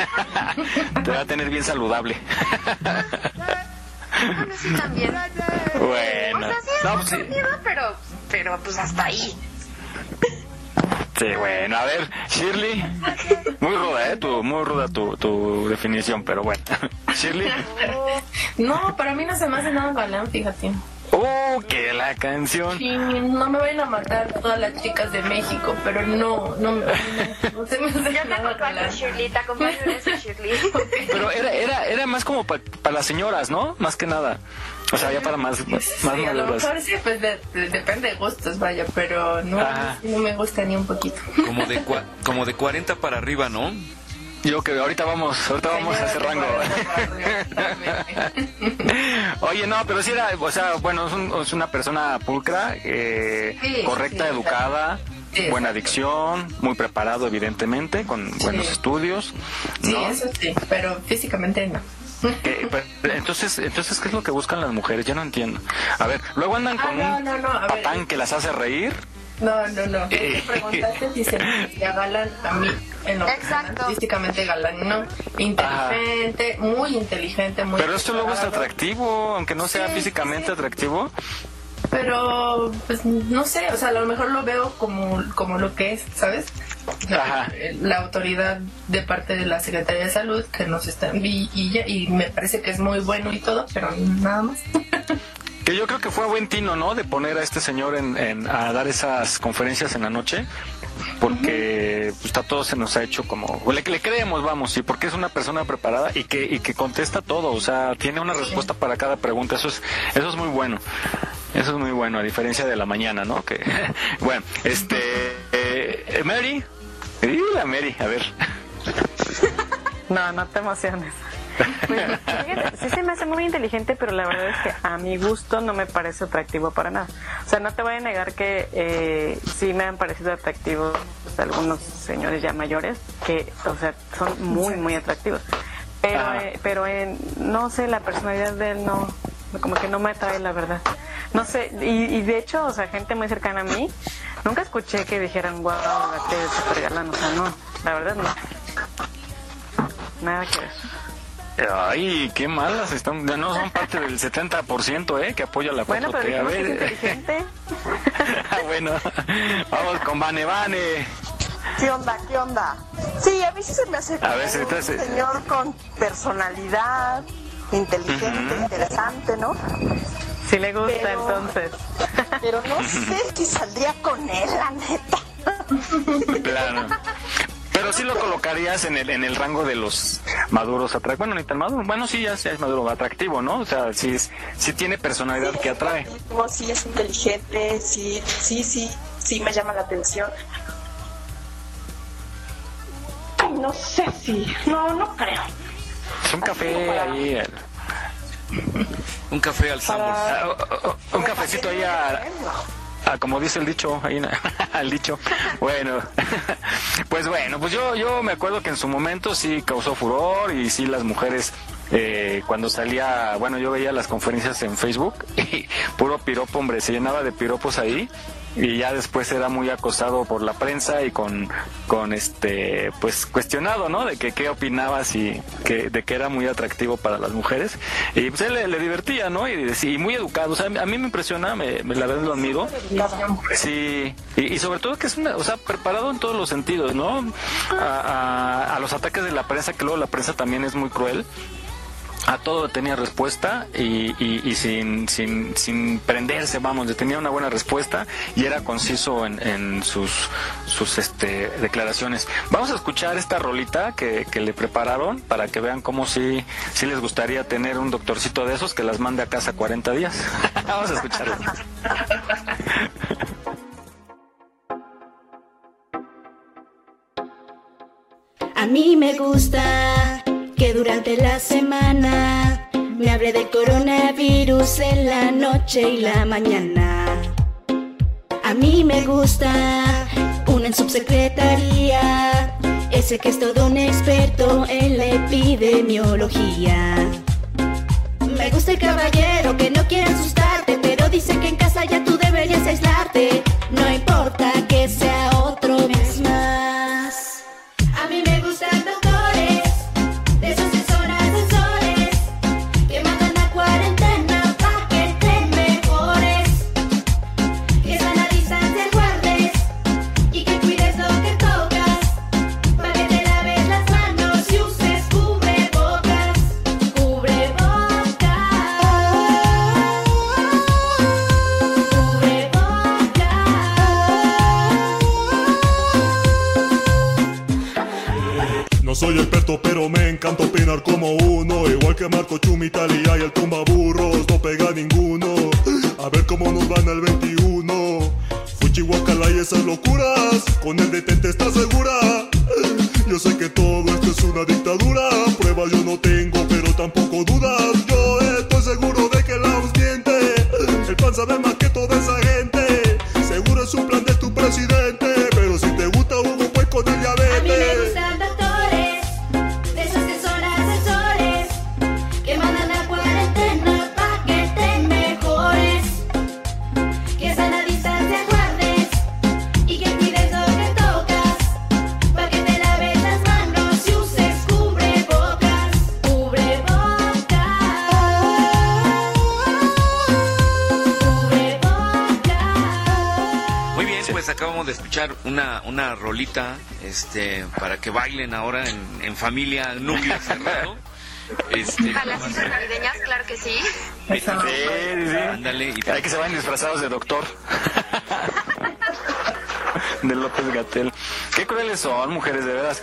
te va a tener bien saludable. Bueno, sí, también. bueno. O sea, sí es No, pues sí. pero, pero pues hasta ahí. Sí, bueno, a ver, Shirley, muy ruda, ¿eh? Tu, muy ruda tu, tu definición, pero bueno. Shirley, No, para mí no se me hace nada galán, fíjate. ¡Uh, que la canción! Sí, no me vayan a matar todas las chicas de México, pero no, no, no, no se me hace Yo te nada acompaño. Shirley, te acompaño en eso, Shirley. Pero era, era, era más como para las señoras, ¿no? Más que nada. O sea, ya para más, más Sí, a lo maduras. mejor sí, pues de- de- depende de gustos, vaya, pero no, no me gusta ni un poquito. Como de, cua- como de 40 para arriba, ¿no? Yo que ahorita vamos, ahorita vamos a ese rango. Oye, no, pero sí era, o sea, bueno, es, un- es una persona pulcra, eh, Sí, correcta, sí, educada, Sí, buena adicción, muy preparado, evidentemente, con buenos estudios, Sí, ¿no? eso sí, pero físicamente no. Entonces, entonces, ¿qué es lo que buscan las mujeres? Ya no entiendo. A ver, luego andan Ah, con no, un no, ver. patán que las hace reír. No, no, no. Eh. Te preguntaste si se me hacía galán a mí en lo Exacto. físicamente galán, no. Inteligente, muy inteligente, muy Pero esto luego es atractivo, aunque no sea Sí, físicamente sí. atractivo. Pero, pues, no sé, o sea, a lo mejor lo veo como, como lo que es, ¿sabes? Ajá. La autoridad de parte de la Secretaría de Salud que nos están y, y, ya- y me parece que es muy bueno y todo, pero nada más. Que yo creo que fue a buen tino, ¿no? De poner a este señor en, en- a dar esas conferencias en la noche, porque pues, a todos se nos ha hecho como, le, le creemos, vamos, sí, porque es una persona preparada y que, y que contesta todo, o sea, tiene una respuesta para cada pregunta, eso es, eso es muy bueno. Eso es muy bueno, a diferencia de la mañana, ¿no? Que, bueno, este, eh, Mary, la Mary, a ver. No, no te emociones. Pues, fíjate, sí se me hace muy inteligente, pero la verdad es que a mi gusto no me parece atractivo para nada. O sea, no te voy a negar que eh, sí me han parecido atractivos pues, algunos señores ya mayores, que, o sea, son muy, muy atractivos. Pero, eh, pero eh, no sé, la personalidad de él no, como que no me atrae, la verdad. No sé, y, y de hecho, o sea, gente muy cercana a mí, nunca escuché que dijeran, wow, Gatel es súper galán, o sea, no, la verdad no. Nada que ver. Ay, qué malas están, ya no son parte del 70%, ¿eh? Que apoya la 4T. Bueno, pero a ver. inteligente. Ah, bueno, vamos con Vane Vane. ¿Qué onda? ¿Qué onda? Sí, a mí sí se me hace A ver, si un entonces- señor con personalidad, inteligente, interesante, ¿no? Si le gusta, Pero- entonces. Pero no sé si saldría con él, la neta. Claro. Pero sí lo colocarías en el, en el rango de los maduros atractivos. Bueno, ni tan maduro. Bueno, sí, ya, ya es maduro atractivo, ¿no? O sea, sí, es, sí tiene personalidad que atrae. Sí es inteligente, sí, sí, sí, sí me llama la atención. Ay, no sé si, no, no creo. Es un café ahí. el- Un café al sabor. Ah, oh, oh, un cafecito ahí a, a como dice el dicho, ahí al dicho. Bueno, pues bueno, pues yo, yo me acuerdo que en su momento sí causó furor y sí las mujeres eh, cuando salía, bueno, yo veía las conferencias en Facebook y puro piropo, hombre, se llenaba de piropos ahí y ya después era muy acosado por la prensa y con, con este pues cuestionado no de que qué opinabas y que de que era muy atractivo para las mujeres. Y pues él le, divertía no y, y, muy educado. O sea a mí me impresiona me, la verdad lo admiro. Sí y, sobre todo que es una o sea preparado en todos los sentidos no a, a los ataques de la prensa que luego la prensa también es muy cruel a todo tenía respuesta y, y, sin, sin, sin, prenderse, vamos, tenía una buena respuesta y era conciso en, en sus, sus este, declaraciones. Vamos a escuchar esta rolita que, que le prepararon para que vean cómo si sí, les gustaría tener un doctorcito de esos que las mande a casa 40 días. vamos a escucharlo. A mí me gusta que durante la semana me hable de coronavirus en la noche y la mañana. A mí me gusta una en subsecretaría, ese que es todo un experto en la epidemiología. Me gusta el caballero este, para que bailen ahora en, en familia, núcleo cerrado. Este, A las fiestas navideñas, claro que sí. Sí, sí, sí. Ándale, y Hay que se vayan disfrazados de doctor. de López Gatel. Qué crueles son, mujeres, de veras.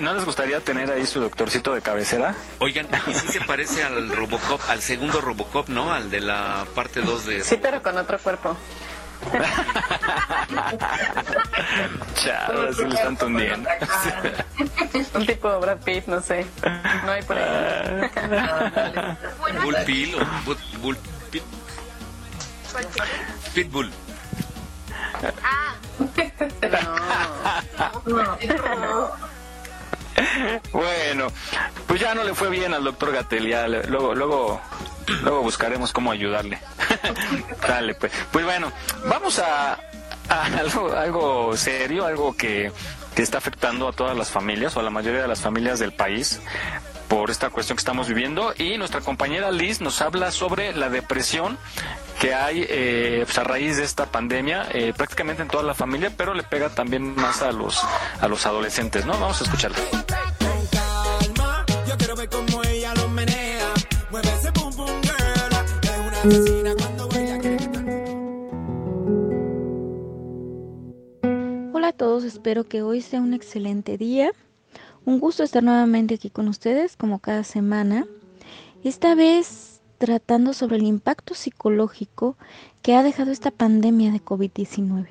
¿No les gustaría tener ahí su doctorcito de cabecera? Oigan, y sí se parece al Robocop, al segundo Robocop, ¿no? Al de la parte 2 de... Sí, pero con otro cuerpo. Chao, así le están tundiendo. Un tipo Brad Pitt, no sé. No hay por ahí. Bull Pill o Bull, Bull Pit, Pitbull. Ah, Bueno, pues ya no le fue bien al doctor Gatel, ya le- luego, luego, luego buscaremos cómo ayudarle. Dale, pues. Pues bueno, vamos a algo, algo serio, algo que, que está afectando a todas las familias o a la mayoría de las familias del país por esta cuestión que estamos viviendo. Y nuestra compañera Liz nos habla sobre la depresión que hay eh, pues, a raíz de esta pandemia eh, prácticamente en toda la familia pero le pega también más a los a los adolescentes no vamos a escucharla todos, espero que hoy sea un excelente día. Un gusto estar nuevamente aquí con ustedes como cada semana. Esta vez tratando sobre el impacto psicológico que ha dejado esta pandemia de COVID-19.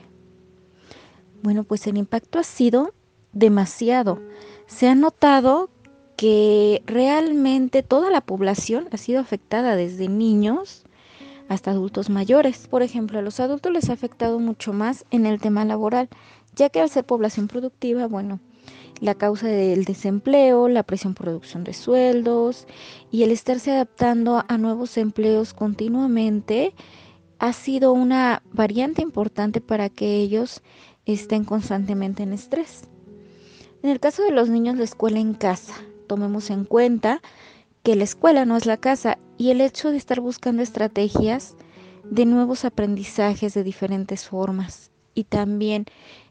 Bueno, pues el impacto ha sido demasiado. Se ha notado que realmente toda la población ha sido afectada desde niños hasta adultos mayores. Por ejemplo, a los adultos les ha afectado mucho más en el tema laboral, ya que al ser población productiva, bueno, la causa del desempleo, la presión por reducción de sueldos y el estarse adaptando a nuevos empleos continuamente ha sido una variante importante para que ellos estén constantemente en estrés. En el caso de los niños, la escuela en casa. Tomemos en cuenta que la escuela no es la casa y el hecho de estar buscando estrategias de nuevos aprendizajes de diferentes formas y también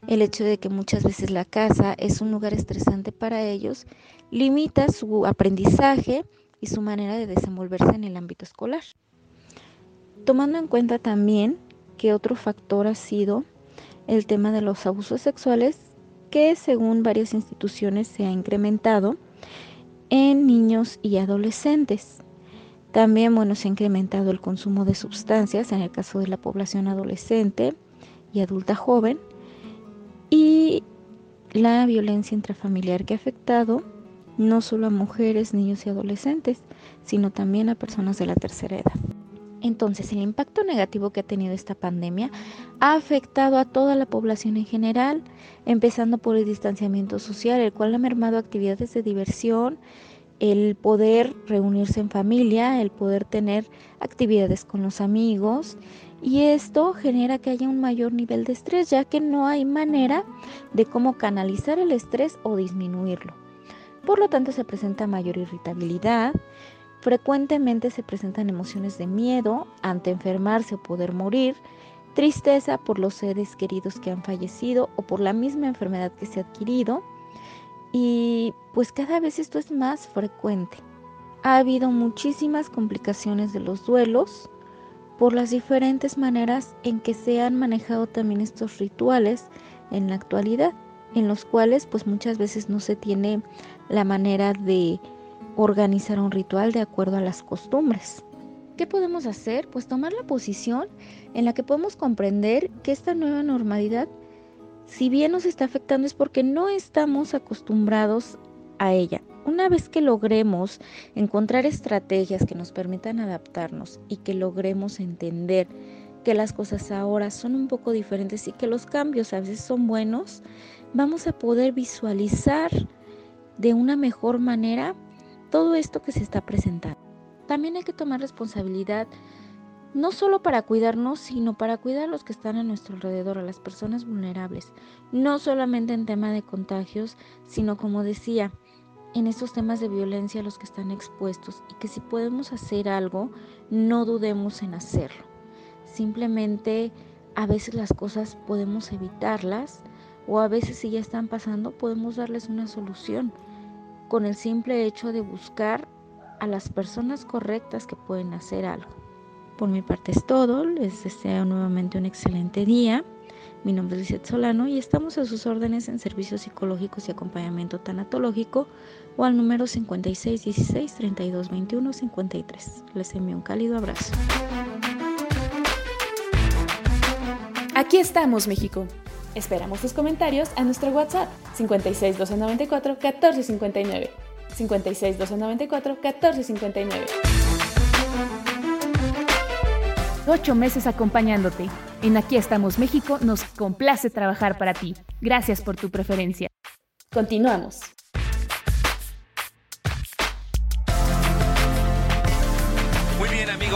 el hecho de que muchas veces la casa es un lugar estresante para ellos limita su aprendizaje y su manera de desenvolverse en el ámbito escolar. Tomando en cuenta también que otro factor ha sido el tema de los abusos sexuales que según varias instituciones se ha incrementado en niños y adolescentes. También, bueno, se ha incrementado el consumo de sustancias en el caso de la población adolescente y adulta joven y la violencia intrafamiliar que ha afectado no solo a mujeres, niños y adolescentes, sino también a personas de la tercera edad. Entonces, el impacto negativo que ha tenido esta pandemia ha afectado a toda la población en general, empezando por el distanciamiento social, el cual ha mermado actividades de diversión, el poder reunirse en familia, el poder tener actividades con los amigos, y esto genera que haya un mayor nivel de estrés, ya que no hay manera de cómo canalizar el estrés o disminuirlo. Por lo tanto, se presenta mayor irritabilidad, Frecuentemente se presentan emociones de miedo ante enfermarse o poder morir, tristeza por los seres queridos que han fallecido o por la misma enfermedad que se ha adquirido. Y pues cada vez esto es más frecuente. Ha habido muchísimas complicaciones de los duelos por las diferentes maneras en que se han manejado también estos rituales en la actualidad, en los cuales pues muchas veces no se tiene la manera de organizar un ritual de acuerdo a las costumbres. ¿Qué podemos hacer? Pues tomar la posición en la que podemos comprender que esta nueva normalidad, si bien nos está afectando, es porque no estamos acostumbrados a ella. Una vez que logremos encontrar estrategias que nos permitan adaptarnos y que logremos entender que las cosas ahora son un poco diferentes y que los cambios a veces son buenos, vamos a poder visualizar de una mejor manera todo esto que se está presentando. También hay que tomar responsabilidad no solo para cuidarnos, sino para cuidar a los que están a nuestro alrededor, a las personas vulnerables. No solamente en tema de contagios, sino como decía, en estos temas de violencia a los que están expuestos y que si podemos hacer algo, no dudemos en hacerlo. Simplemente a veces las cosas podemos evitarlas o a veces si ya están pasando podemos darles una solución con el simple hecho de buscar a las personas correctas que pueden hacer algo. Por mi parte es todo, les deseo nuevamente un excelente día. Mi nombre es Lizeth Solano y estamos a sus órdenes en servicios psicológicos y acompañamiento tanatológico o al número 5616 3221 53. Les envío un cálido abrazo. Aquí estamos, México. Esperamos tus comentarios a nuestro WhatsApp 56 294 1459. 56 294 1459. Ocho meses acompañándote. En Aquí estamos México nos complace trabajar para ti. Gracias por tu preferencia. Continuamos.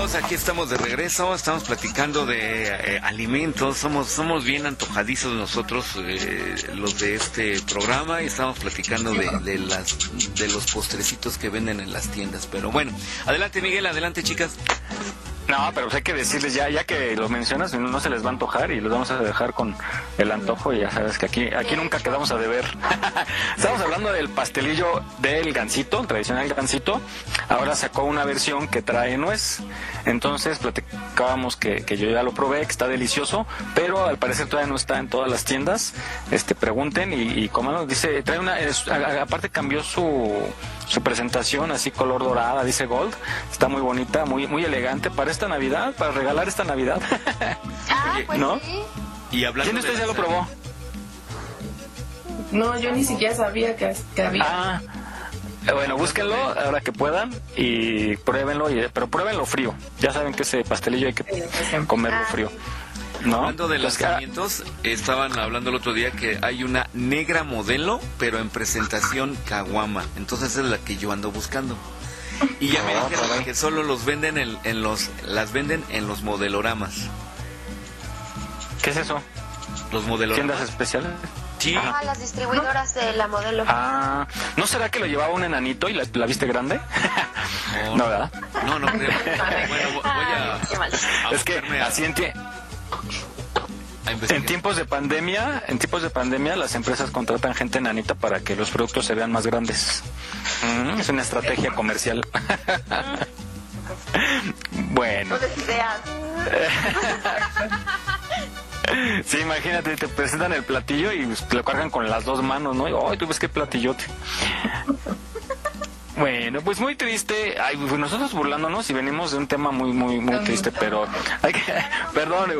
Aquí estamos de regreso, estamos platicando de eh, alimentos, somos, somos bien antojadizos nosotros eh, los de este programa y estamos platicando de, de los postrecitos que venden en las tiendas. Pero bueno, adelante Miguel, adelante chicas. No, pero pues hay que decirles ya, ya que lo mencionas, no se les va a antojar y los vamos a dejar con el antojo y ya sabes que aquí, aquí nunca quedamos a deber. Estamos hablando del pastelillo del gansito, el tradicional gansito. Ahora sacó una versión que trae nuez. Entonces platicábamos que, que yo ya lo probé, que está delicioso, pero al parecer todavía no está en todas las tiendas. Este, pregunten y, y. Dice, trae una, aparte cambió su, su presentación así color dorada, dice gold. Está muy bonita, muy, muy elegante para esta Navidad, para regalar esta Navidad. ¿No? Y hablando ¿Quién de ustedes ya lo probó? No, yo ni siquiera sabía que, que había. Ah, eh, bueno, búsquenlo ahora que puedan y pruébenlo, y, pero pruébenlo frío. Ya saben que ese pastelillo hay que comerlo frío. ¿No? Hablando de Pues que- lanzamientos, estaban hablando el otro día que hay una negra modelo, pero en presentación caguama. Entonces es la que yo ando buscando. Y ya me Ah, dijeron que solo los venden en, en los, las venden en los modeloramas. ¿Qué es eso? Los modeloramas. ¿Tiendas especiales? Sí. Ah, las distribuidoras de la modelo. Ah, ¿no será que lo llevaba un enanito y la, la viste grande? No, ¿verdad? No, no creo. Bueno, voy a, a Es que así en, tie- a investigar. En tiempos de pandemia, en tiempos de pandemia las empresas contratan gente enanita para que los productos se vean más grandes. Mm, es una estrategia comercial. bueno. Sí, imagínate, te presentan el platillo y lo cargan con las dos manos, ¿no? Y, ¡Ay, tú ves qué platillote! Bueno, pues muy triste. Ay, pues nosotros burlándonos y venimos de un tema muy, muy, muy triste, pero hay que, perdón.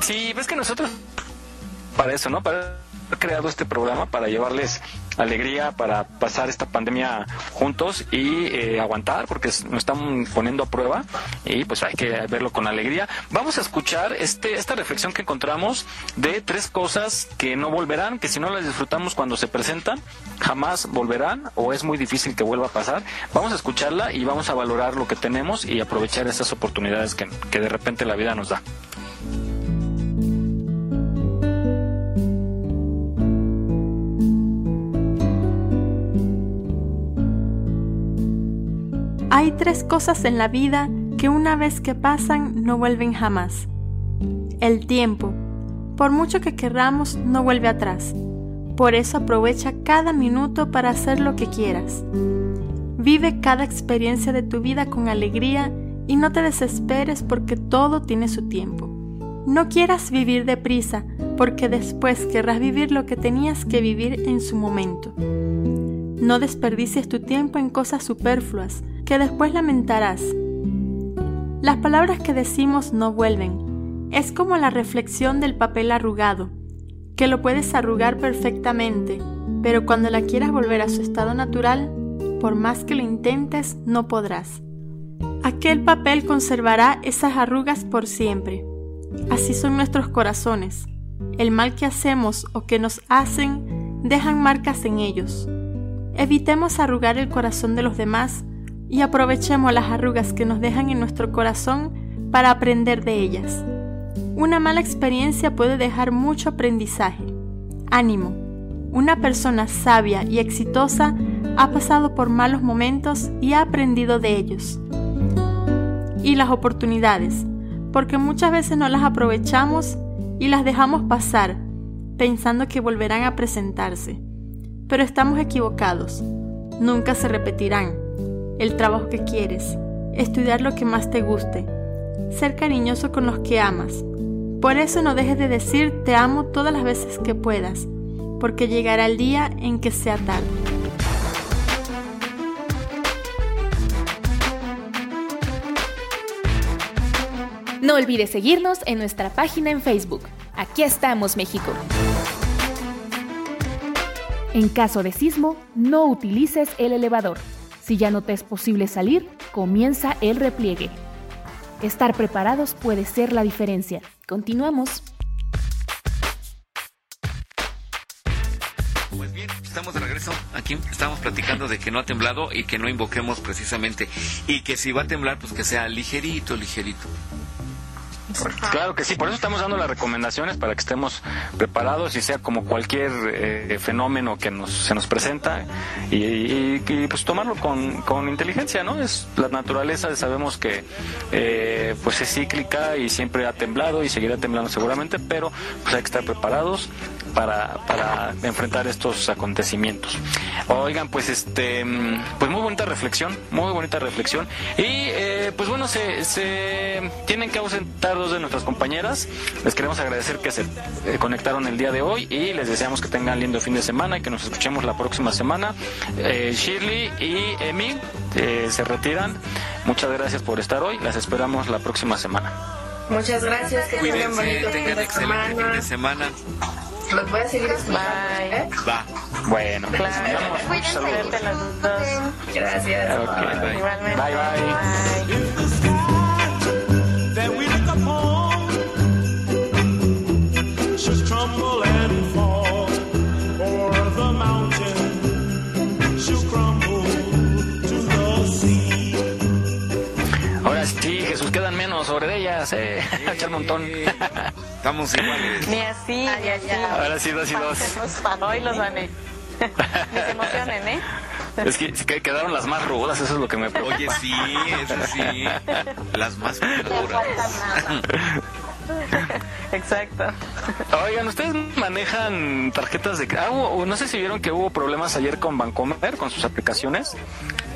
Sí, ves que nosotros para eso, ¿no? Para haber creado este programa para llevarles alegría, para pasar esta pandemia juntos y eh, aguantar, porque nos están poniendo a prueba y pues hay que verlo con alegría. Vamos a escuchar este esta reflexión que encontramos de tres cosas que no volverán, que si no las disfrutamos cuando se presentan, jamás volverán o es muy difícil que vuelva a pasar. Vamos a escucharla y vamos a valorar lo que tenemos y aprovechar estas oportunidades que, que de repente la vida nos da. Hay tres cosas en la vida que una vez que pasan no vuelven jamás. El tiempo, por mucho que querramos, no vuelve atrás. Por eso aprovecha cada minuto para hacer lo que quieras. Vive cada experiencia de tu vida con alegría y no te desesperes porque todo tiene su tiempo. No quieras vivir deprisa porque después querrás vivir lo que tenías que vivir en su momento. No desperdicies tu tiempo en cosas superfluas que después lamentarás. Las palabras que decimos no vuelven. Es como la reflexión del papel arrugado, que lo puedes arrugar perfectamente, pero cuando la quieras volver a su estado natural, por más que lo intentes, no podrás. Aquel papel conservará esas arrugas por siempre. Así son nuestros corazones. El mal que hacemos o que nos hacen dejan marcas en ellos. Evitemos arrugar el corazón de los demás y aprovechemos las arrugas que nos dejan en nuestro corazón para aprender de ellas. Una mala experiencia puede dejar mucho aprendizaje. Ánimo. Una persona sabia y exitosa ha pasado por malos momentos y ha aprendido de ellos. Y las oportunidades, porque muchas veces no las aprovechamos y las dejamos pasar, pensando que volverán a presentarse. Pero estamos equivocados. Nunca se repetirán. El trabajo que quieres, estudiar lo que más te guste, ser cariñoso con los que amas. Por eso no dejes de decir te amo todas las veces que puedas, porque llegará el día en que sea tarde. No olvides seguirnos en nuestra página en Facebook. Aquí estamos, México. En caso de sismo, no utilices el elevador. Si ya no te es posible salir, comienza el repliegue. Estar preparados puede ser la diferencia. Continuamos. Pues bien, estamos de regreso. Aquí estamos platicando de que no ha temblado y que no invoquemos precisamente. Y que si va a temblar, pues que sea ligerito, ligerito. Claro que sí, por eso estamos dando las recomendaciones para que estemos preparados y sea como cualquier eh, fenómeno que nos, se nos presenta y, pues tomarlo con, con inteligencia, ¿no? Es la naturaleza, sabemos que eh, pues es cíclica y siempre ha temblado y seguirá temblando seguramente, pero pues hay que estar preparados para, para enfrentar estos acontecimientos. Oigan, pues este, mm, pues muy bonita reflexión, muy bonita reflexión y eh, pues bueno, se, se tienen que ausentar dos de nuestras compañeras. Les queremos agradecer que se eh, conectaron el día de hoy y les deseamos que tengan lindo fin de semana y que nos escuchemos la próxima semana. Eh, Shirley y Emi eh, se retiran. Muchas gracias por estar hoy. Las esperamos la próxima semana. Muchas gracias, que tengan Cuídense, bonito fin tengan de excelente fin de semana. Los voy a seguir escuchando. ¿eh? Va. Bueno. Gracias. Ok, bye. Bye, bye. Monedas, eh, a echar un montón. Estamos iguales. Ni así, ni así. Ahora sí, dos y dos. Hoy los gané. Ni se emocionen, ¿eh? Es que, es que quedaron las más rudas, eso es lo que me preocupa. Oye, sí, eso sí. Las más duras. Exacto. Oigan, ¿ustedes manejan tarjetas de... Ah, hubo- no sé si vieron que hubo problemas ayer con Bancomer, con sus aplicaciones,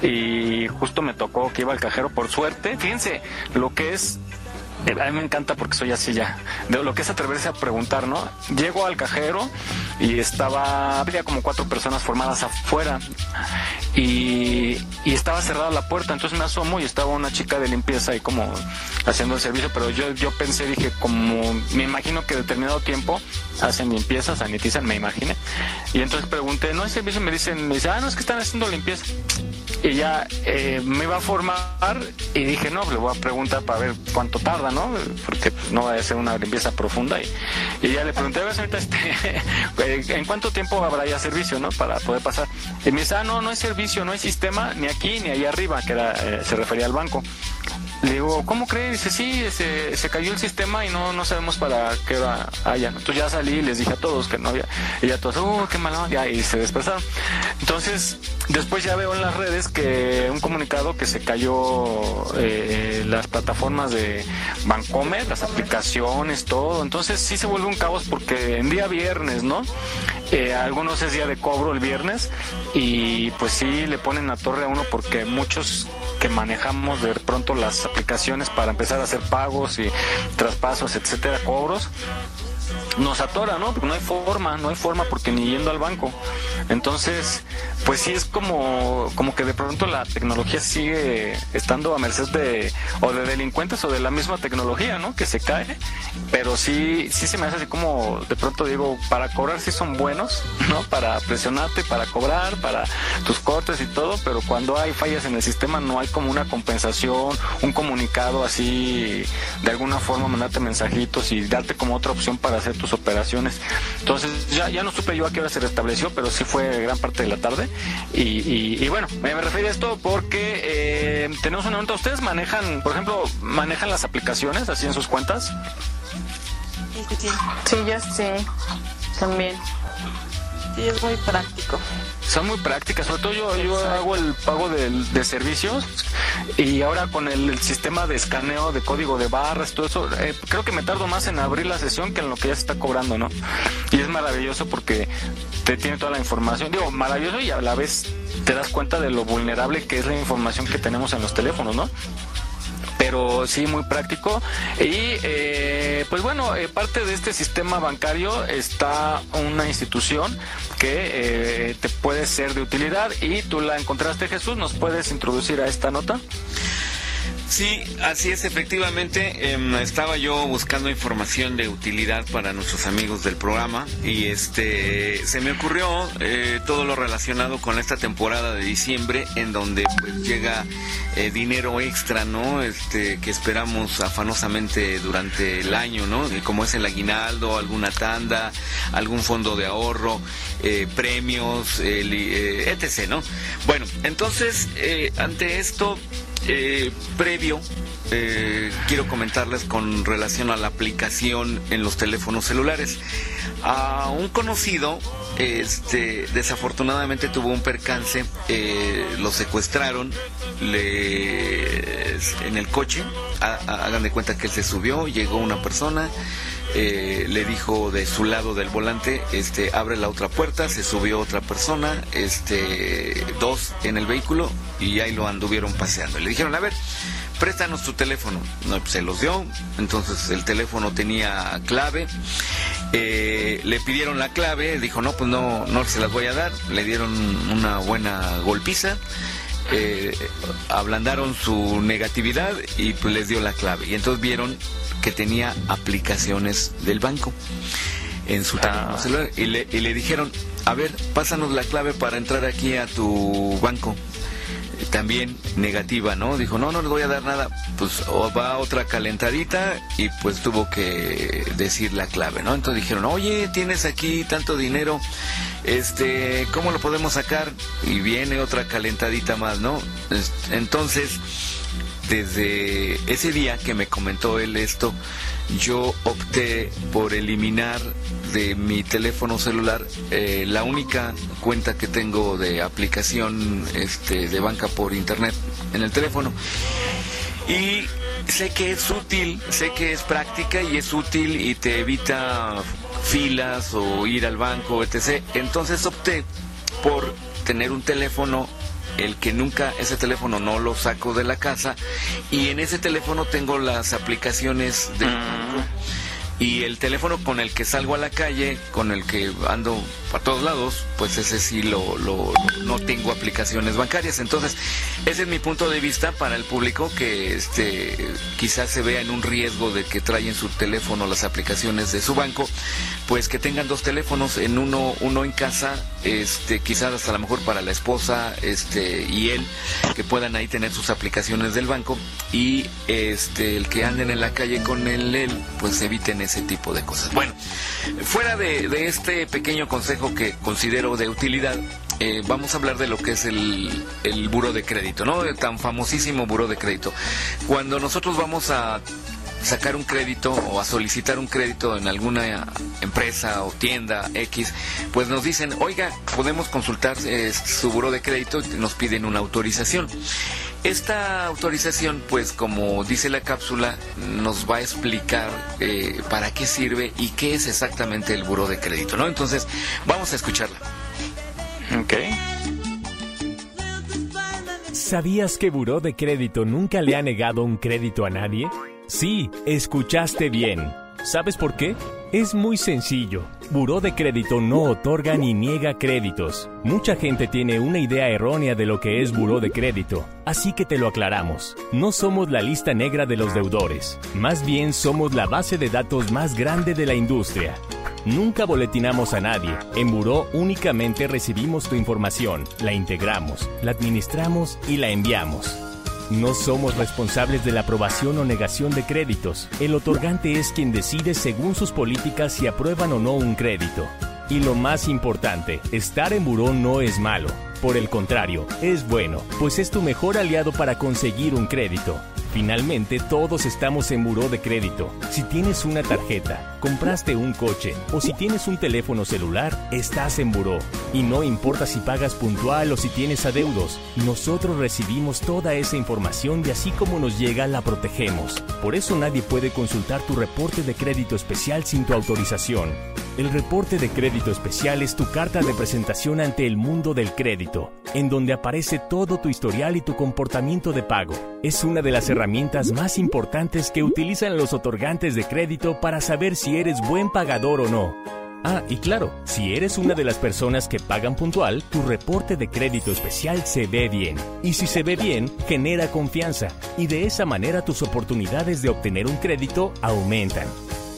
y justo me tocó que iba al cajero por suerte. Fíjense, lo que es... A mí me encanta porque soy así ya. De lo que es atreverse a preguntar, ¿no? Llego al cajero y estaba, había como cuatro personas formadas afuera y, y estaba cerrada la puerta, entonces me asomo y estaba una chica de limpieza ahí como haciendo el servicio, pero yo, yo pensé, dije, como me imagino que determinado tiempo hacen limpieza, sanitizan, me imaginé. Y entonces pregunté, ¿no hay servicio? Me dicen, me dice, ah, no, es que están haciendo limpieza. Y ya eh, me iba a formar y dije, no, le voy a preguntar para ver cuánto tarda, ¿no? Porque no va a ser una limpieza profunda. Y, ya le pregunté, a señorita, este, ¿en cuánto tiempo habrá ya servicio, no? Para poder pasar. Y me dice, ah, no, no hay servicio, no hay sistema, ni aquí ni ahí arriba, que era, eh, se refería al banco. Le digo, ¿cómo cree? Dice, sí, se, se cayó el sistema y no, no sabemos para qué hora haya. Entonces ya salí y les dije a todos que no había. Y ya todos, oh, qué mala onda", ya, y se despesaron. Entonces, después ya veo en las redes que un comunicado que se cayó eh, las plataformas de Bancomer, las aplicaciones, todo. Entonces sí se vuelve un caos porque en día viernes, ¿no? Eh, algunos es día de cobro el viernes y pues sí le ponen a torre a uno porque muchos que manejamos de pronto las aplicaciones para empezar a hacer pagos y traspasos, etcétera, cobros, nos atora, ¿no? Porque no hay forma, no hay forma porque ni yendo al banco. Entonces, pues sí es como, como que de pronto la tecnología sigue estando a merced de, o de delincuentes o de la misma tecnología, ¿no? Que se cae. Pero sí, sí se me hace así como, de pronto digo, para cobrar sí son buenos, ¿no? Para presionarte, para cobrar, para tus cortes y todo, pero cuando hay fallas en el sistema no hay como una compensación, un comunicado así, de alguna forma mandarte mensajitos y darte como otra opción para hacer tus operaciones. Entonces ya, ya no supe yo a qué hora se restableció, pero sí fue gran parte de la tarde. Y, y- bueno, me, me refiero a esto porque eh, tenemos una pregunta. ¿Ustedes manejan, por ejemplo, manejan las aplicaciones así en sus cuentas? Sí, yo sí. También. Sí, es muy práctico. Son muy prácticas, sobre todo yo, yo hago el pago del- de, servicios y ahora con el, el sistema de escaneo de código de barras, todo eso, eh, creo que me tardo más en abrir la sesión que en lo que ya se está cobrando, ¿no? Y es maravilloso porque te tiene toda la información, digo, maravilloso y a la vez te das cuenta de lo vulnerable que es la información que tenemos en los teléfonos, ¿no? Pero sí muy práctico. Y eh, pues bueno, eh, parte de este sistema bancario está una institución que eh, te puede ser de utilidad y tú la encontraste Jesús, ¿nos puedes introducir a esta nota? Sí, así es, efectivamente. em, estaba yo buscando información de utilidad para nuestros amigos del programa y este se me ocurrió eh, todo lo relacionado con esta temporada de diciembre en donde pues llega eh, dinero extra, ¿no? Este que esperamos afanosamente durante el año, ¿no? Y como es el aguinaldo, alguna tanda, algún fondo de ahorro, eh, premios, eh, etc., ¿no? Bueno, entonces eh, ante esto eh, previo, eh, quiero comentarles con relación a la aplicación en los teléfonos celulares. A un conocido, este, desafortunadamente tuvo un percance, eh, lo secuestraron, le, en el coche, ha- ha- hagan de cuenta que él se subió, llegó una persona, eh, le dijo de su lado del volante, este, abre la otra puerta, se subió otra persona, este, dos en el vehículo y ahí lo anduvieron paseando. Le dijeron, a ver, préstanos tu teléfono. No, pues, se los dio, entonces el teléfono tenía clave. Eh, le pidieron la clave, dijo, no, pues no, no se las voy a dar. Le dieron una buena golpiza. Eh, ablandaron su negatividad y pues les dio la clave. Y entonces vieron que tenía aplicaciones del banco en su teléfono celular y le, y le dijeron, a ver, pásanos la clave para entrar aquí a tu banco. También negativa, ¿no? Dijo, no, no le voy a dar nada. Pues o va otra calentadita y pues tuvo que decir la clave, ¿no? Entonces dijeron, oye, tienes aquí tanto dinero, este, ¿cómo lo podemos sacar? Y viene otra calentadita más, ¿no? Es- Entonces, desde ese día que me comentó él esto, yo opté por eliminar de mi teléfono celular eh, la única cuenta que tengo de aplicación este, de banca por internet en el teléfono. Y sé que es útil, sé que es práctica y es útil y te evita filas o ir al banco, etc. Entonces opté por tener un teléfono el que nunca ese teléfono no lo saco de la casa y en ese teléfono tengo las aplicaciones de banco y el teléfono con el que salgo a la calle, con el que ando a todos lados, pues ese sí lo, no tengo aplicaciones bancarias. Entonces, ese es mi punto de vista para el público que este quizás se vea en un riesgo de que traen su teléfono las aplicaciones de su banco, pues que tengan dos teléfonos, en uno, uno en casa, este, quizás hasta a lo mejor para la esposa, este, y él, que puedan ahí tener sus aplicaciones del banco, y este, el que anden en la calle con él, pues eviten ese tipo de cosas. Bueno, fuera de, de este pequeño consejo que considero de utilidad, eh, vamos a hablar de lo que es el, el buro de crédito, ¿no? El tan famosísimo buro de crédito. Cuando nosotros vamos a sacar un crédito o a solicitar un crédito en alguna empresa o tienda X, pues nos dicen, oiga, podemos consultar eh, su buro de crédito, y nos piden una autorización. Esta autorización, pues como dice la cápsula, nos va a explicar eh, para qué sirve y qué es exactamente el buro de crédito, ¿no? Entonces, vamos a escucharla. Ok. ¿Sabías que Buró de Crédito nunca le ha negado un crédito a nadie? Sí, escuchaste bien. ¿Sabes por qué? Es muy sencillo. Buró de Crédito no otorga ni niega créditos. Mucha gente tiene una idea errónea de lo que es Buró de Crédito, así que te lo aclaramos. No somos la lista negra de los deudores, más bien somos la base de datos más grande de la industria. Nunca boletinamos a nadie. En Buró únicamente recibimos tu información, la integramos, la administramos y la enviamos. No somos responsables de la aprobación o negación de créditos. El otorgante es quien decide según sus políticas si aprueban o no un crédito. Y lo más importante, estar en buró no es malo. Por el contrario, es bueno, pues es tu mejor aliado para conseguir un crédito. Finalmente, todos estamos en buró de crédito. Si tienes una tarjeta, compraste un coche o si tienes un teléfono celular, estás en buró. Y no importa si pagas puntual o si tienes adeudos, nosotros recibimos toda esa información y así como nos llega la protegemos. Por eso nadie puede consultar tu reporte de crédito especial sin tu autorización. El reporte de crédito especial es tu carta de presentación ante el mundo del crédito, en donde aparece todo tu historial y tu comportamiento de pago. Es una de las herramientas más importantes que utilizan los otorgantes de crédito para saber si eres buen pagador o no. Ah, y claro, si eres una de las personas que pagan puntual, tu reporte de crédito especial se ve bien. Y si se ve bien, genera confianza. Y de esa manera tus oportunidades de obtener un crédito aumentan.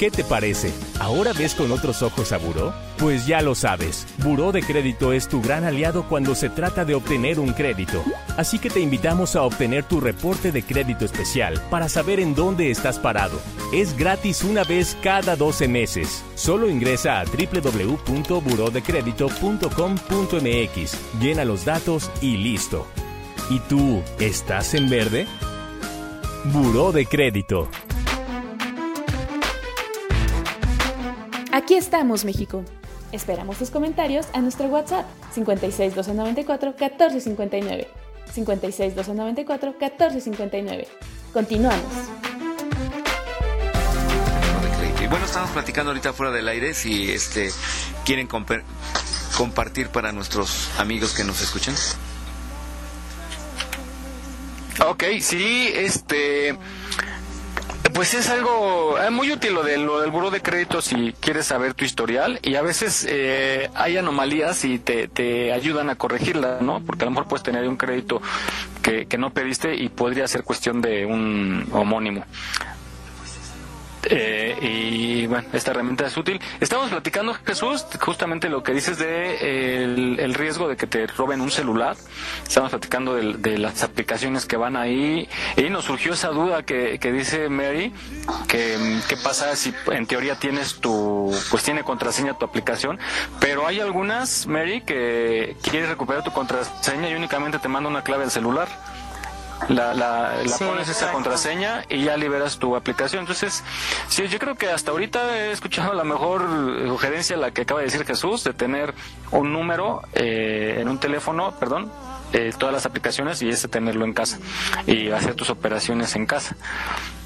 ¿Qué te parece? ¿Ahora ves con otros ojos a Buró? Pues ya lo sabes, Buró de Crédito es tu gran aliado cuando se trata de obtener un crédito. Así que te invitamos a obtener tu reporte de crédito especial para saber en dónde estás parado. Es gratis una vez cada 12 meses. Solo ingresa a www.burodecredito.com.mx, llena los datos y listo. ¿Y tú, estás en verde? Buró de Crédito. Aquí estamos, México. Esperamos tus comentarios a nuestro WhatsApp 56 294 1459. 56 294 1459. Continuamos. Y bueno, estamos platicando ahorita fuera del aire si este quieren compa- compartir para nuestros amigos que nos escuchan. Ok, sí, este. Pues es algo eh, muy útil lo, de, lo del buro de crédito si quieres saber tu historial y a veces eh, hay anomalías y te, te ayudan a corregirla, ¿no? Porque a lo mejor puedes tener un crédito que, que no pediste y podría ser cuestión de un homónimo. Eh, y bueno, esta herramienta es útil. Estamos platicando, Jesús, justamente lo que dices de eh, el, el riesgo de que te roben un celular. Estamos platicando de, las aplicaciones que van ahí. Y nos surgió esa duda que, que dice Mary, que qué pasa si en teoría tienes tu, pues tiene contraseña tu aplicación, pero hay algunas, Mary, que quieres recuperar tu contraseña y únicamente te manda una clave del celular. La, la, la Sí, pones esa exacto. contraseña y ya liberas tu aplicación. Entonces, sí, yo creo que hasta ahorita he escuchado la mejor sugerencia, la que acaba de decir Jesús, de tener un número eh, en un teléfono, perdón, eh, todas las aplicaciones y ese tenerlo en casa y hacer tus operaciones en casa.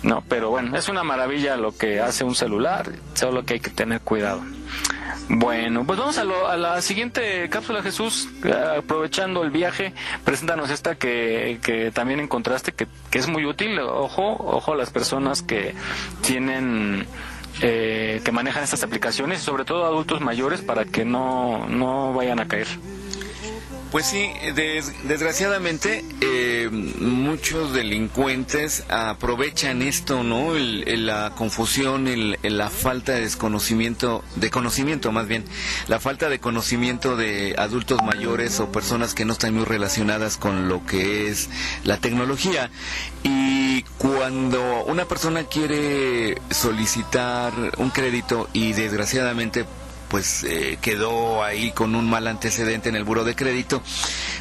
No, pero bueno, es una maravilla lo que hace un celular, solo que hay que tener cuidado. Bueno, pues vamos a, lo- a la siguiente cápsula, Jesús. Aprovechando el viaje, preséntanos esta que, que también encontraste, que, que es muy útil. Ojo, ojo a las personas que tienen, eh, que manejan estas aplicaciones, sobre todo adultos mayores, para que no, no vayan a caer. Pues sí, des- desgraciadamente eh, muchos delincuentes aprovechan esto, ¿no? El- el- la confusión, el- la falta de desconocimiento, de conocimiento más bien, la falta de conocimiento de adultos mayores o personas que no están muy relacionadas con lo que es la tecnología. Y cuando una persona quiere solicitar un crédito y desgraciadamente pues eh, quedó ahí con un mal antecedente en el buro de crédito,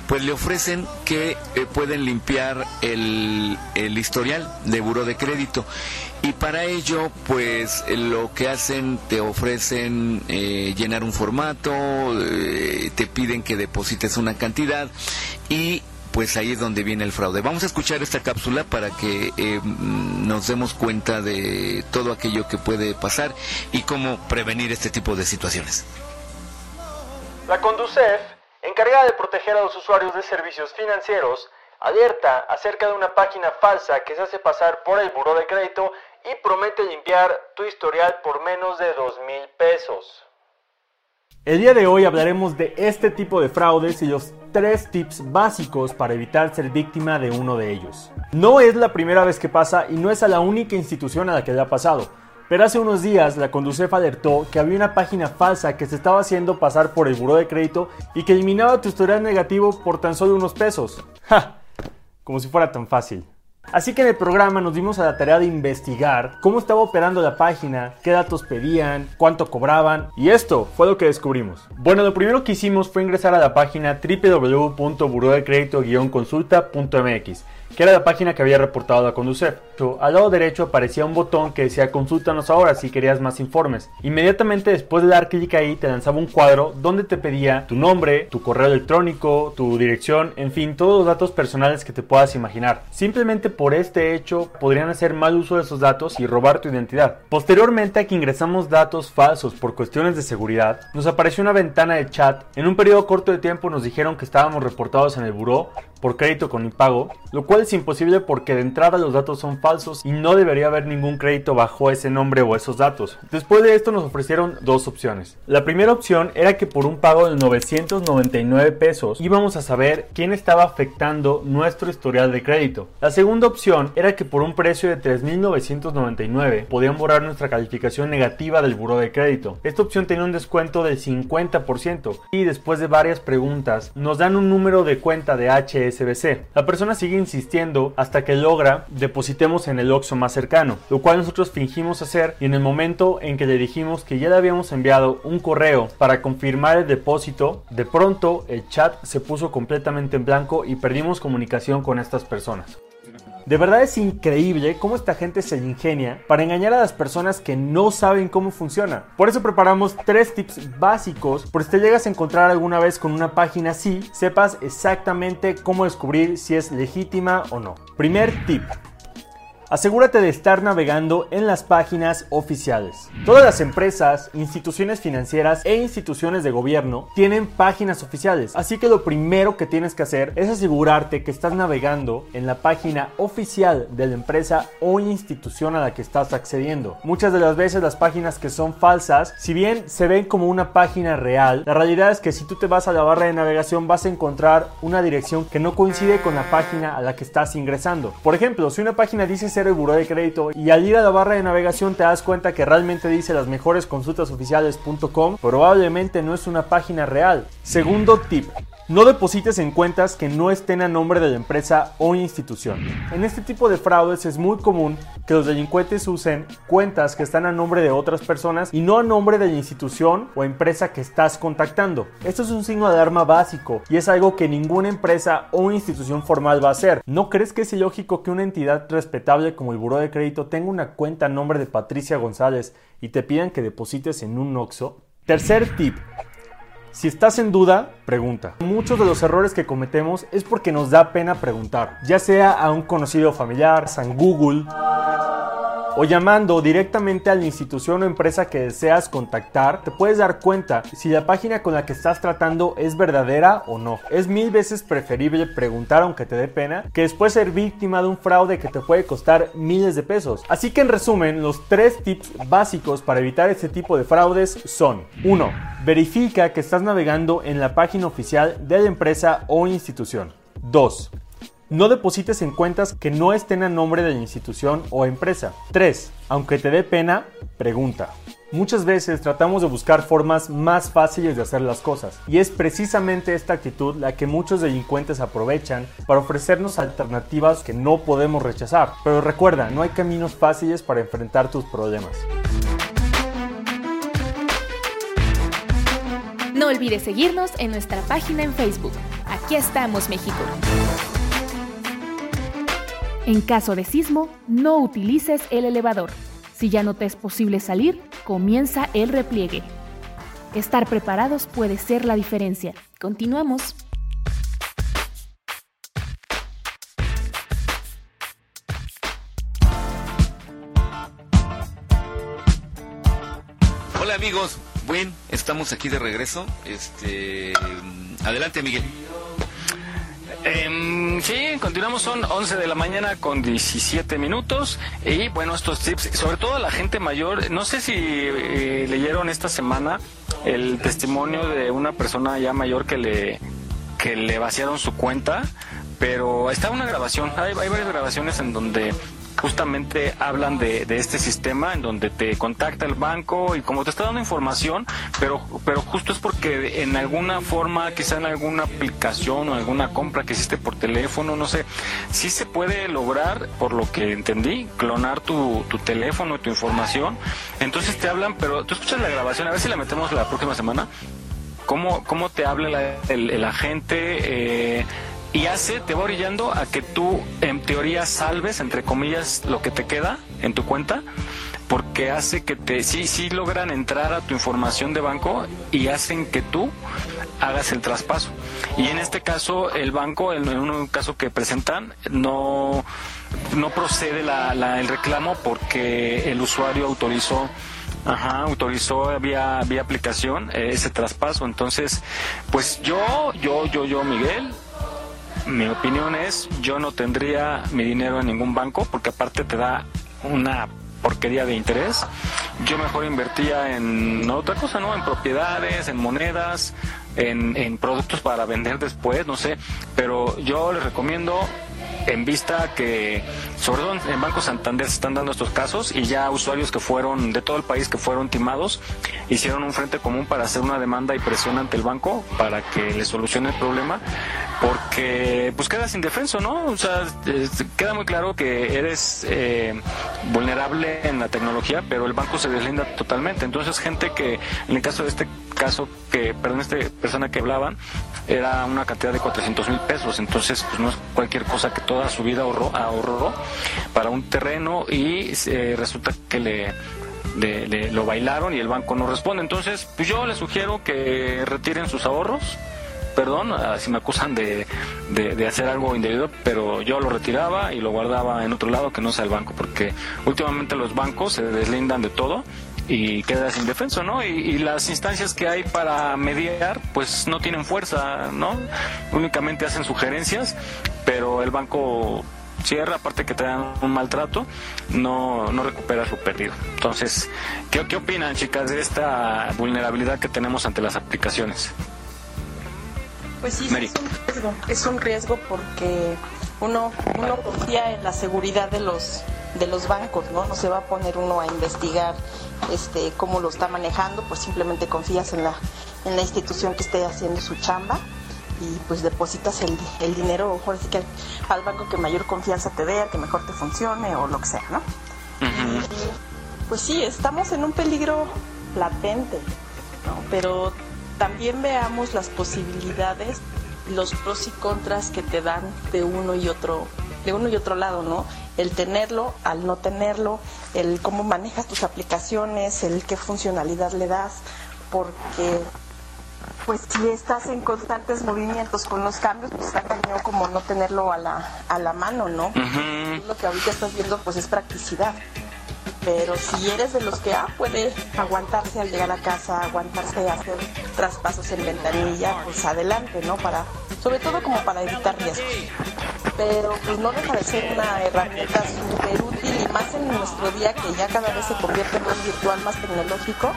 pues le ofrecen que eh, pueden limpiar el, el historial de buro de crédito. Y para ello, pues lo que hacen, te ofrecen eh, llenar un formato, te piden que deposites una cantidad y pues ahí es donde viene el fraude. Vamos a escuchar esta cápsula para que eh, nos demos cuenta de todo aquello que puede pasar y cómo prevenir este tipo de situaciones. La Conducef, encargada de proteger a los usuarios de servicios financieros, alerta acerca de una página falsa que se hace pasar por el buró de crédito y promete limpiar tu historial por menos de dos mil pesos. El día de hoy hablaremos de este tipo de fraudes y los tres tips básicos para evitar ser víctima de uno de ellos. No es la primera vez que pasa y no es a la única institución a la que le ha pasado. Pero hace unos días la Conducef alertó que había una página falsa que se estaba haciendo pasar por el buró de crédito y que eliminaba tu historial negativo por tan solo unos pesos. ¡Ja! Como si fuera tan fácil. Así que en el programa nos dimos a la tarea de investigar cómo estaba operando la página, qué datos pedían, cuánto cobraban y esto fue lo que descubrimos. Bueno, lo primero que hicimos fue ingresar a la página www.burodecredito-consulta.mx que era la página que había reportado la Conducef. Al lado derecho aparecía un botón que decía consúltanos ahora si querías más informes. Inmediatamente después de dar clic ahí te lanzaba un cuadro donde te pedía tu nombre, tu correo electrónico, tu dirección, en fin, todos los datos personales que te puedas imaginar. Simplemente por este hecho podrían hacer mal uso de esos datos y robar tu identidad. Posteriormente a que ingresamos datos falsos por cuestiones de seguridad, nos apareció una ventana de chat. En un periodo corto de tiempo nos dijeron que estábamos reportados en el buró por crédito con impago, lo cual es imposible porque de entrada los datos son falsos y no debería haber ningún crédito bajo ese nombre o esos datos. Después de esto nos ofrecieron dos opciones. La primera opción era que por un pago de 999 pesos íbamos a saber quién estaba afectando nuestro historial de crédito. La segunda opción era que por un precio de 3.999 podían borrar nuestra calificación negativa del buró de crédito. Esta opción tenía un descuento del 50% y después de varias preguntas nos dan un número de cuenta de La persona sigue insistiendo hasta que logra depositemos en el OXXO más cercano, lo cual nosotros fingimos hacer y en el momento en que le dijimos que ya le habíamos enviado un correo para confirmar el depósito, de pronto el chat se puso completamente en blanco y perdimos comunicación con estas personas. De verdad es increíble cómo esta gente se ingenia para engañar a las personas que no saben cómo funciona. Por eso preparamos tres tips básicos por si te llegas a encontrar alguna vez con una página así, sepas exactamente cómo descubrir si es legítima o no. Primer tip. Asegúrate de estar navegando en las páginas oficiales. Todas las empresas, instituciones financieras e instituciones de gobierno tienen páginas oficiales, así que lo primero que tienes que hacer es asegurarte que estás navegando en la página oficial de la empresa o institución a la que estás accediendo. Muchas de las veces las páginas que son falsas, si bien se ven como una página real, la realidad es que si tú te vas a la barra de navegación vas a encontrar una dirección que no coincide con la página a la que estás ingresando. Por ejemplo, si una página dice ser el buró de crédito y al ir a la barra de navegación te das cuenta que realmente dice las mejores consultas oficiales.com, probablemente no es una página real. Segundo tip. No deposites en cuentas que no estén a nombre de la empresa o institución. En este tipo de fraudes es muy común que los delincuentes usen cuentas que están a nombre de otras personas y no a nombre de la institución o empresa que estás contactando. Esto es un signo de alarma básico y es algo que ninguna empresa o institución formal va a hacer. ¿No crees que es ilógico que una entidad respetable como el Buró de Crédito tenga una cuenta a nombre de Patricia González y te pidan que deposites en un OXO? Tercer tip. Si estás en duda, pregunta. Muchos de los errores que cometemos es porque nos da pena preguntar, ya sea a un conocido familiar, San Google, o llamando directamente a la institución o empresa que deseas contactar, te puedes dar cuenta si la página con la que estás tratando es verdadera o no. Es mil veces preferible preguntar aunque te dé pena que después ser víctima de un fraude que te puede costar miles de pesos. Así que en resumen, los tres tips básicos para evitar este tipo de fraudes son 1. Verifica que estás navegando en la página oficial de la empresa o institución. 2. No deposites en cuentas que no estén a nombre de la institución o empresa. 3. Aunque te dé pena, pregunta. Muchas veces tratamos de buscar formas más fáciles de hacer las cosas, y es precisamente esta actitud la que muchos delincuentes aprovechan para ofrecernos alternativas que no podemos rechazar. Pero recuerda, no hay caminos fáciles para enfrentar tus problemas. No olvides seguirnos en nuestra página en Facebook. Aquí estamos, México. En caso de sismo, no utilices el elevador. Si ya no te es posible salir, comienza el repliegue. Estar preparados puede ser la diferencia. Continuamos. Hola amigos, bueno, estamos aquí de regreso. Este, adelante Miguel. Em, sí, continuamos, son 11 de la mañana con 17 minutos. Y bueno, estos tips, sobre todo la gente mayor, no sé si eh, leyeron esta semana el testimonio de una persona ya mayor que le, que le vaciaron su cuenta, pero está una grabación, hay, hay varias grabaciones en donde justamente hablan de, este sistema en donde te contacta el banco y como te está dando información, pero, pero justo es porque en alguna forma, quizá en alguna aplicación o alguna compra que hiciste por teléfono, no sé, sí se puede lograr, por lo que entendí, clonar tu, tu teléfono y tu información. Entonces te hablan, pero tú escuchas la grabación, a ver si la metemos la próxima semana. ¿Cómo, cómo te habla la, el, el, agente? Eh, y hace, te va orillando a que tú en teoría salves, entre comillas, lo que te queda en tu cuenta, porque hace que te, sí, sí logran entrar a tu información de banco y hacen que tú hagas el traspaso. Y en este caso, el banco, en un caso que presentan, no, no procede la, la, el reclamo porque el usuario autorizó Ajá, autorizó vía, vía aplicación eh, ese traspaso. Entonces, pues yo, yo, yo, yo, Miguel, mi opinión es, yo no tendría mi dinero en ningún banco porque aparte te da una porquería de interés. Yo mejor invertía en otra cosa, ¿no? En propiedades, en monedas, en, en productos para vender después, no sé. Pero yo les recomiendo en vista que, sobre todo en Banco Santander se están dando estos casos y ya usuarios que fueron de todo el país que fueron timados hicieron un frente común para hacer una demanda y presión ante el banco para que le solucione el problema porque pues quedas indefenso, ¿no? O sea, queda muy claro que eres eh, vulnerable en la tecnología, pero el banco se deslinda totalmente. Entonces, gente que, en el caso de este caso, que, perdón, esta persona que hablaban, era una cantidad de 400 mil pesos, entonces pues no es cualquier cosa que toda su vida ahorró, para un terreno y eh, resulta que le, le, le, lo bailaron y el banco no responde. Entonces, pues yo les sugiero que retiren sus ahorros, perdón si me acusan de, de, hacer algo indebido, pero yo lo retiraba y lo guardaba en otro lado que no sea el banco, porque últimamente los bancos se deslindan de todo y quedas indefenso, ¿no? Y, y, las instancias que hay para mediar, pues no tienen fuerza, ¿no? Únicamente hacen sugerencias, pero el banco cierra, aparte que te dan un maltrato, no, no recuperas lo perdido. Entonces, ¿qué, ¿qué opinan, chicas, de esta vulnerabilidad que tenemos ante las aplicaciones? Pues sí, es un riesgo, es un riesgo porque uno, uno confía en la seguridad de los de los bancos, ¿no? No se va a poner uno a investigar este cómo lo está manejando, pues simplemente confías en la en la institución que esté haciendo su chamba y pues depositas el, el dinero, que al, al banco que mayor confianza te dé, al que mejor te funcione o lo que sea, ¿no? Pues sí, estamos en un peligro latente, ¿no? Pero también veamos las posibilidades, los pros y contras que te dan de uno y otro, de uno y otro lado, ¿no? El tenerlo, al no tenerlo, el cómo manejas tus aplicaciones, el qué funcionalidad le das, porque pues si estás en constantes movimientos con los cambios, pues está cañón como no tenerlo a la, a la mano, ¿no? Lo que ahorita estás viendo pues es practicidad. Pero si eres de los que ah, puede aguantarse al llegar a casa, aguantarse a hacer traspasos en ventanilla, pues adelante, ¿no? Para, sobre todo como para evitar riesgos. Pero pues no deja de ser una herramienta súper útil y más en nuestro día que ya cada vez se convierte más virtual, más tecnológico,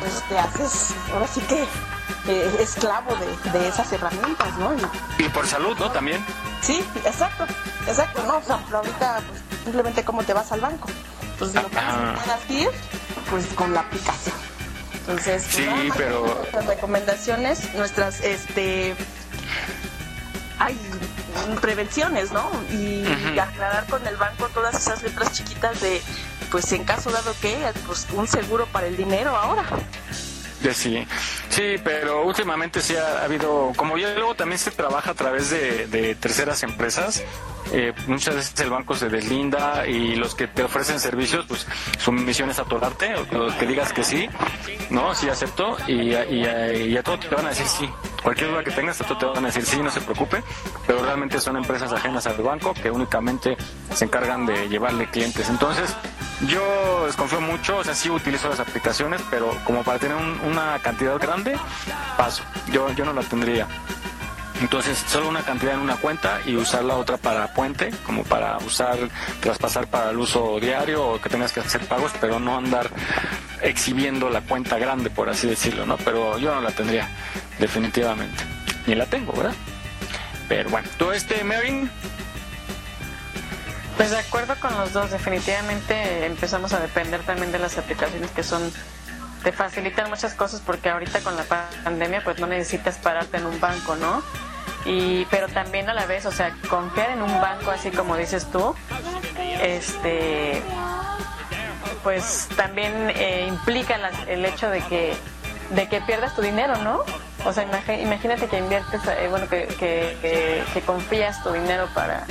pues te haces, ahora sí que eh, esclavo de, de esas herramientas, ¿no? Y- Y por salud, ¿no? También. Sí, exacto, exacto, no, o sea, ahorita pues, simplemente cómo te vas al banco. Pues lo que puedas ir, pues con la aplicación. Entonces, pues, Sí, pero- nuestras recomendaciones, nuestras, este, hay prevenciones, ¿no? Y aclarar con el banco todas esas letras chiquitas de, pues en caso dado que, pues un seguro para el dinero ahora. De sí, sí, pero últimamente sí ha, ha habido, como ya luego también se trabaja a través de, de terceras empresas, eh, muchas veces el banco se deslinda y los que te ofrecen servicios, pues su misión es atorarte, o que- que digas que sí, no, sí acepto, y, y, y a todo te van a decir sí. Cualquier duda que tengas, a todo te van a decir sí, no se preocupe, pero realmente son empresas ajenas al banco que únicamente se encargan de llevarle clientes. Entonces, yo desconfío mucho, o sea, sí utilizo las aplicaciones, pero como para tener un- una cantidad grande, paso. Yo, yo no la tendría. Entonces, solo una cantidad en una cuenta y usar la otra para puente, como para usar, traspasar para el uso diario o que tengas que hacer pagos, pero no andar exhibiendo la cuenta grande, por así decirlo, ¿no? Pero yo no la tendría, definitivamente. Ni la tengo, ¿verdad? Pero bueno, ¿tú este, Mary? Pues de acuerdo con los dos, definitivamente empezamos a depender también de las aplicaciones que son te facilitan muchas cosas porque ahorita con la pandemia pues no necesitas pararte en un banco, ¿no? Y pero también a la vez, o sea, confiar en un banco así como dices tú, este pues también eh, implica las- el hecho de que de que pierdas tu dinero, ¿no? O sea, imagínate que inviertes, eh, bueno, que, que, que, que confías tu dinero para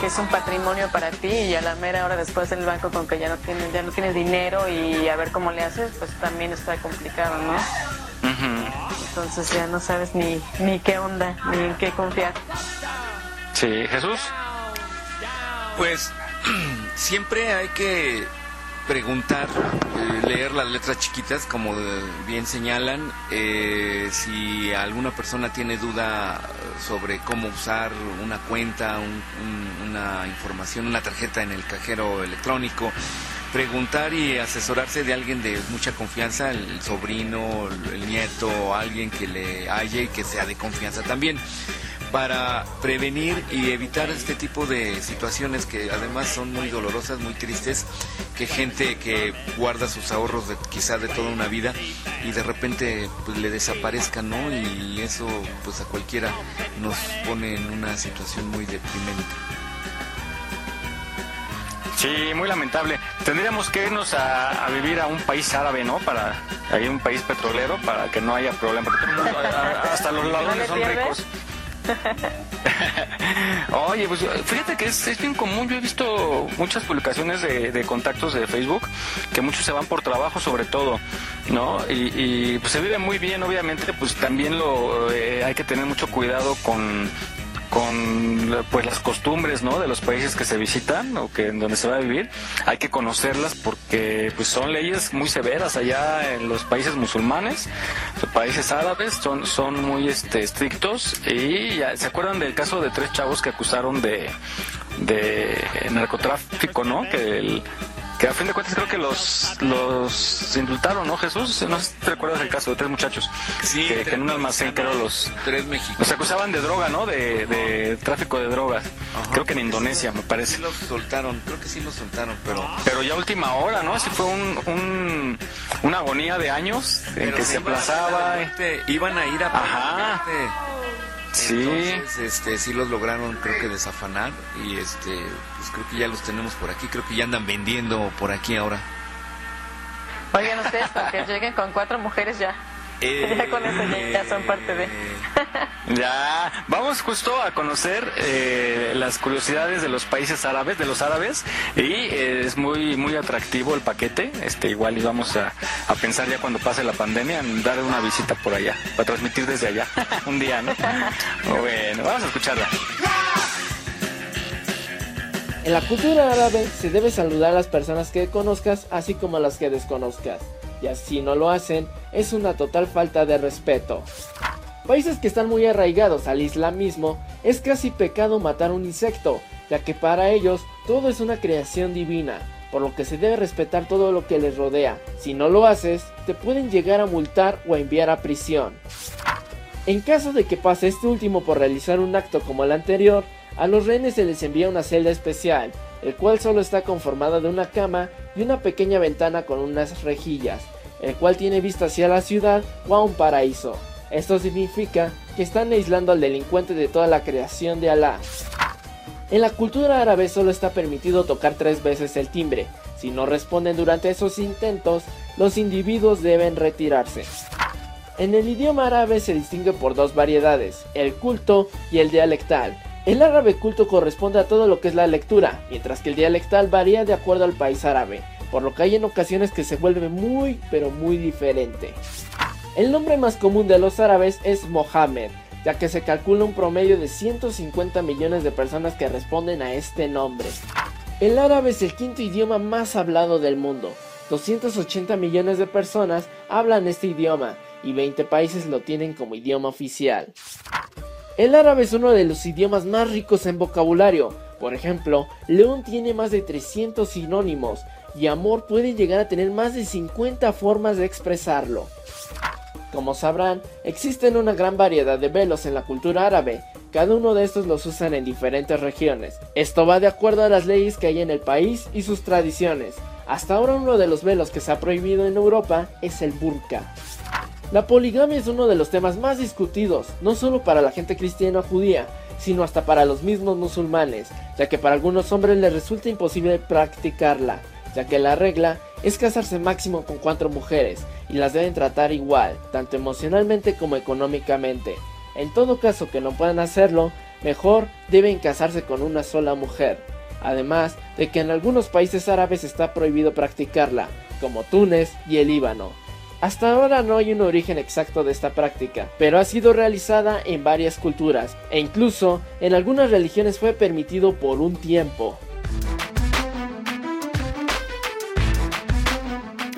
que es un patrimonio para ti y a la mera hora después del banco con que ya no tienes ya no tienes dinero y a ver cómo le haces, pues también está complicado, ¿no? Entonces ya no sabes ni ni qué onda, ni en qué confiar. Sí, Jesús. Pues siempre hay que preguntar, eh, leer las letras chiquitas, como eh, bien señalan. eh, si alguna persona tiene duda sobre cómo usar una cuenta, un- un- una información, una tarjeta en el cajero electrónico, preguntar y asesorarse de alguien de mucha confianza, el sobrino, el nieto, alguien que le haya y que sea de confianza también para prevenir y evitar este tipo de situaciones que además son muy dolorosas, muy tristes, que gente que guarda sus ahorros de, quizá de toda una vida y de repente pues, le desaparezca, ¿no? Y eso pues a cualquiera nos pone en una situación muy deprimente. Sí, muy lamentable. Tendríamos que irnos a, a vivir a un país árabe, ¿no? Para ahí un país petrolero para que no haya problema. Porque todo el mundo, a- a- hasta los ladrones son ricos. Oye, pues fíjate que es, es bien común. Yo he visto muchas publicaciones de, de contactos de Facebook que muchos se van por trabajo, sobre todo, ¿no? Y, y, pues se vive muy bien, obviamente. Pues también lo eh, hay que tener mucho cuidado con con pues las costumbres no de los países que se visitan o que en donde se va a vivir. Hay que conocerlas porque pues son leyes muy severas allá en los países musulmanes los países árabes son son muy este estrictos. Y ya, se acuerdan del caso de tres chavos que acusaron de de narcotráfico no que el que a fin de cuentas creo que los los indultaron, ¿no, Jesús? No sé si te recuerdas el caso de tres muchachos. Sí, que, que en un almacén creo los... Tres mexicanos. Los acusaban de droga, ¿no? De, de tráfico de drogas. Creo que en Indonesia, me parece. Sí los soltaron, creo que sí los soltaron, pero... Pero ya última hora, ¿no? Así fue un, un- una agonía de años en Pero que se se iban a aplazaba. iban a ir a Ajá. Sí. Entonces, este, sí los lograron, creo que desafanar. Y este, pues creo que ya los tenemos por aquí. Creo que ya andan vendiendo por aquí ahora. Oigan ustedes, para que lleguen con cuatro mujeres ya. Ya con eso ya, ya son parte de... Ya, vamos justo a conocer eh, las curiosidades de los países árabes, de los árabes, y eh, es muy muy atractivo el paquete. Este igual íbamos a, a pensar ya cuando pase la pandemia en dar una visita por allá, para transmitir desde allá, un día, ¿no? Bueno, vamos a escucharla. En la cultura árabe se debe saludar a las personas que conozcas así como a las que desconozcas. Y así no lo hacen, es una total falta de respeto. Países que están muy arraigados al islamismo, es casi pecado matar un insecto, ya que para ellos todo es una creación divina, por lo que se debe respetar todo lo que les rodea. Si no lo haces, te pueden llegar a multar o a enviar a prisión. En caso de que pase este último por realizar un acto como el anterior, a los rehenes se les envía una celda especial, el cual solo está conformada de una cama y una pequeña ventana con unas rejillas, el cual tiene vista hacia la ciudad o a un paraíso. Esto significa que están aislando al delincuente de toda la creación de Alá. En la cultura árabe solo está permitido tocar tres veces el timbre. Si no responden durante esos intentos, los individuos deben retirarse. En el idioma árabe se distingue por dos variedades, el culto y el dialectal. El árabe culto corresponde a todo lo que es la lectura, mientras que el dialectal varía de acuerdo al país árabe, por lo que hay en ocasiones que se vuelve muy pero muy diferente. El nombre más común de los árabes es Mohammed, ya que se calcula un promedio de 150 millones de personas que responden a este nombre. El árabe es el quinto idioma más hablado del mundo. 280 millones de personas hablan este idioma y 20 países lo tienen como idioma oficial. El árabe es uno de los idiomas más ricos en vocabulario. Por ejemplo, león tiene más de 300 sinónimos y amor puede llegar a tener más de 50 formas de expresarlo. Como sabrán, existen una gran variedad de velos en la cultura árabe, cada uno de estos los usan en diferentes regiones. Esto va de acuerdo a las leyes que hay en el país y sus tradiciones. Hasta ahora uno de los velos que se ha prohibido en Europa es el burka. La poligamia es uno de los temas más discutidos, no solo para la gente cristiana o judía, sino hasta para los mismos musulmanes, ya que para algunos hombres les resulta imposible practicarla, ya que la regla es casarse máximo con cuatro mujeres y las deben tratar igual, tanto emocionalmente como económicamente. En todo caso que no puedan hacerlo, mejor deben casarse con una sola mujer. Además de que en algunos países árabes está prohibido practicarla, como Túnez y el Líbano. Hasta ahora no hay un origen exacto de esta práctica, pero ha sido realizada en varias culturas e incluso en algunas religiones fue permitido por un tiempo.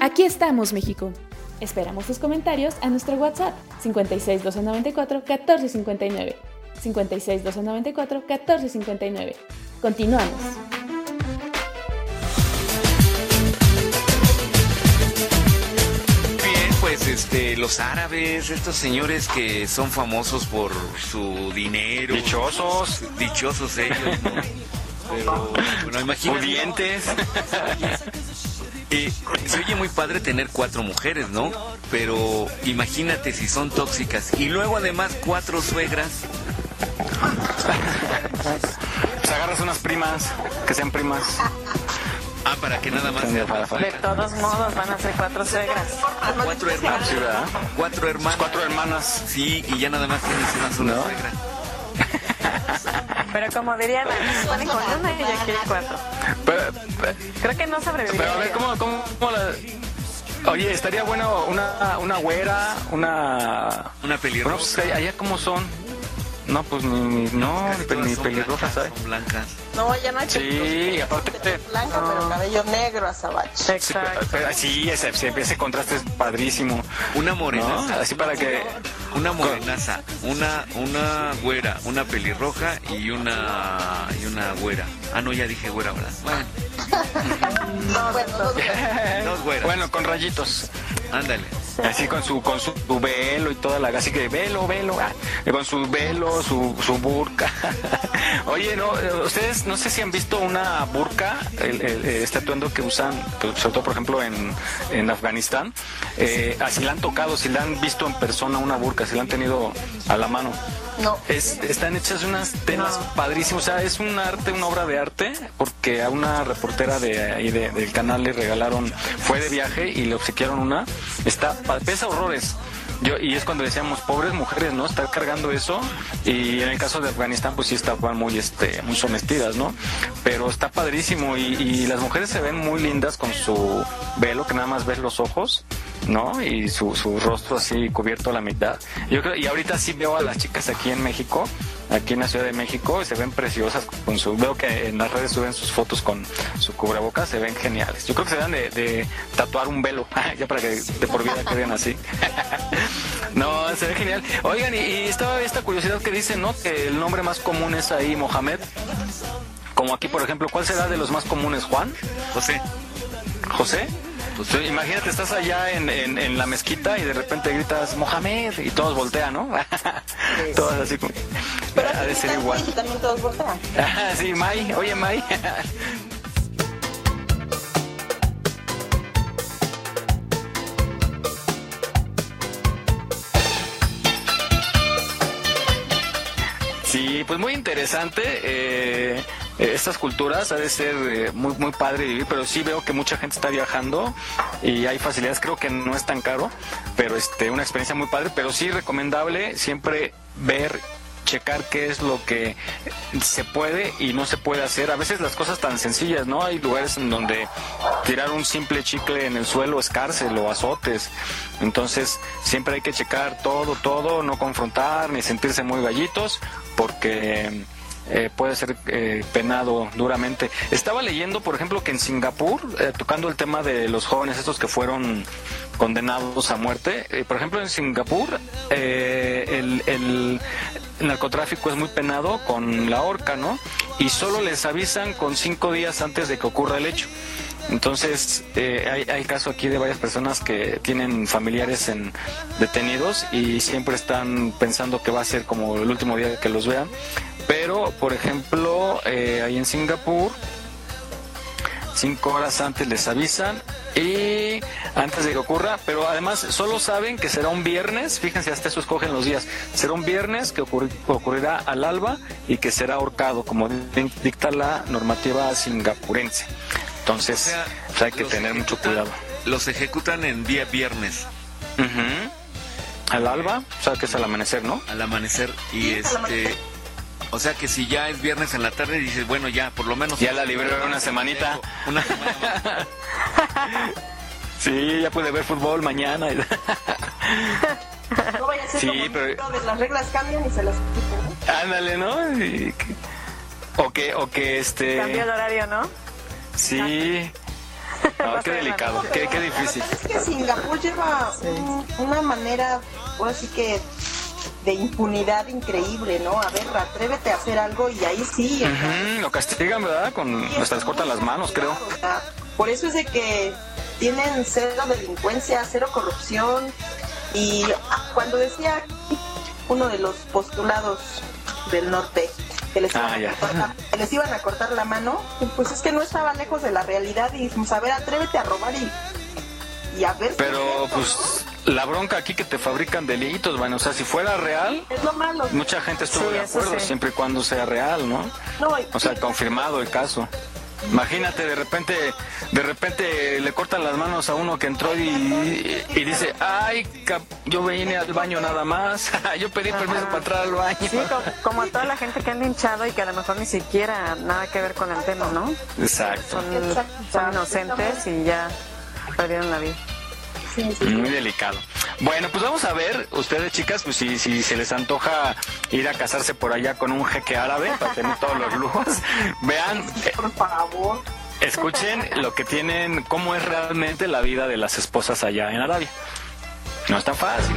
Aquí estamos, México. Esperamos tus comentarios a nuestro WhatsApp 56 294 1459. 56 294 1459. Continuamos. Pues este, los árabes, estos señores que son famosos por su dinero. Dichosos. Dichosos ellos, ¿no? Pero, bueno, imagínate. Pudientes. Eh, se oye muy padre tener cuatro mujeres, ¿no? Pero imagínate si son tóxicas. Y luego además cuatro suegras. Pues agarras unas primas, que sean primas. Ah, para que nada más. De todos modos van a ser cuatro suegras. Cuatro hermanas. Cuatro hermanas. Cuatro hermanas. Sí, y ya nada más tienes una sola ¿No? suegra. Pero como dirían, se ponen con una y ya quiere cuatro. Pero, pero- Creo que no sobreviviría. pero a ver, ¿cómo, cómo, cómo la... Oye, estaría bueno una, una güera, una... Una pelirroja. Bueno, pues, allá cómo son. No, pues ni, ni- no, ni, pelirrojas, blancas, ¿sabes? son blancas. No, ya no hay Sí, aparte... Blanca, pero cabello negro, azabache. Sí, pero- sí, ese, ese, contraste es padrísimo. Una morenaza. ¿No? Así para que... Una morenaza, una, una güera, una pelirroja y una y una güera. Ah, no, ya dije güera, ¿verdad? Bueno, No, bueno, dos dos güeras. Bueno, con rayitos. Ándale. Así con su con su, velo y toda la así que velo, velo, ah, con su velo, su, su burka. Oye, no, ustedes no sé si han visto una burka, el, el- este atuendo que usan, sobre todo por ejemplo en, en Afganistán, eh, así la han tocado, si la han visto en persona una burka, si la han tenido a la mano. No. Es, están hechas unas telas padrísimas, o sea, es un arte, una obra de arte, porque a una reportera de del canal le regalaron, fue de viaje y le obsequiaron una, está, pesa horrores. Yo, y es cuando decíamos, pobres mujeres, ¿no? Estar cargando eso. Y en el caso de Afganistán, pues sí estaban muy, este, muy sometidas, ¿no? Pero está padrísimo y, las mujeres se ven muy lindas con su velo, que nada más ves los ojos, ¿no? Y su, su rostro así cubierto a la mitad. Yo y ahorita sí veo a las chicas aquí en México, aquí en la Ciudad de México, y se ven preciosas con su, veo que en las redes suben sus fotos con su cubrebocas, se ven geniales. Yo creo que se dan de, de tatuar un velo, ya para que de por vida queden así. no, se ve genial. Oigan, y, y estaba esta curiosidad que dicen, ¿no? Que el nombre más común es ahí Mohamed. Como aquí, por ejemplo, ¿cuál será de los más comunes, Juan? José. ¿José? Pues, imagínate, estás allá en, en- en la mezquita y de repente gritas Mohamed y todos voltean, ¿no? todos así como... Ha de ser igual. Y también todos voltean. Sí, May. Oye, May. Sí, pues muy interesante. eh, eh, estas culturas ha de ser eh, muy muy padre vivir, pero sí veo que mucha gente está viajando y hay facilidades. Creo que no es tan caro, pero este una experiencia muy padre. Pero sí recomendable siempre ver checar qué es lo que se puede y no se puede hacer. A veces las cosas tan sencillas, ¿no? Hay lugares en donde tirar un simple chicle en el suelo es cárcel o azotes. Entonces siempre hay que checar todo, todo, no confrontar ni sentirse muy gallitos porque eh, puede ser eh, penado duramente. Estaba leyendo, por ejemplo, que en Singapur, eh, tocando el tema de los jóvenes estos que fueron condenados a muerte, eh, por ejemplo, en Singapur eh, el, el narcotráfico es muy penado con la horca, ¿no? Y solo les avisan con cinco días antes de que ocurra el hecho. Entonces, eh, hay, hay caso aquí de varias personas que tienen familiares en detenidos y siempre están pensando que va a ser como el último día que los vean. Pero, por ejemplo, eh, ahí en Singapur, cinco horas antes les avisan y antes de que ocurra, pero además solo saben que será un viernes, fíjense, hasta eso escogen los días, será un viernes que ocurri- ocurrirá al alba y que será ahorcado, como di- dicta la normativa singapurense. Entonces, O sea, pues hay que tener mucho cuidado. Los ejecutan en día viernes. Ujú. Al alba, o sea que es al amanecer, ¿no? Al amanecer. Y este. O sea que si ya es viernes en la tarde, dices, bueno, ya, por lo menos. Ya la libré una semanita. Una semana Sí, ya puede ver fútbol mañana. No vaya a ser Sí, como pero- de las reglas cambian y se las quitan, ¿no? Ándale, ¿no? Y o que, o que este. Cambio el horario, ¿no? Sí. No, qué delicado, qué, qué difícil. Es que Singapur lleva un- una manera, ahora sí que de impunidad increíble, ¿no? A ver, atrévete a hacer algo y ahí sí. Lo castigan, ¿verdad? Con hasta les cortan las manos, creo. por eso es de que tienen cero delincuencia, cero corrupción. Y cuando decía uno de los postulados del norte que les, iban Ah, a ya. cortar la- que les iban a cortar la mano, pues es que no estaba lejos de la realidad y dijimos, a ver, atrévete a robar y, y a ver. si Pero cierto, pues la bronca aquí que te fabrican delitos, bueno, o sea, si fuera real, ¿no? Es lo malo. mucha gente estuvo Sí, de acuerdo, sí. siempre y cuando sea real, ¿no? No, O sea, confirmado el caso. Imagínate, de repente, de repente le cortan las manos a uno que entró y, y dice, ay, cap- yo vine al baño nada más, yo pedí permiso para entrar al baño. Sí, co- como, a toda la gente que han hinchado y que a lo mejor ni siquiera nada que ver con el tema, ¿no? Exacto. Son, son inocentes y ya perdieron la vida. Muy delicado. Bueno, pues vamos a ver, ustedes chicas, pues si, si se les antoja ir a casarse por allá con un jeque árabe para tener todos los lujos, vean, Por favor. escuchen lo que tienen, cómo es realmente la vida de las esposas allá en Arabia. No es tan fácil.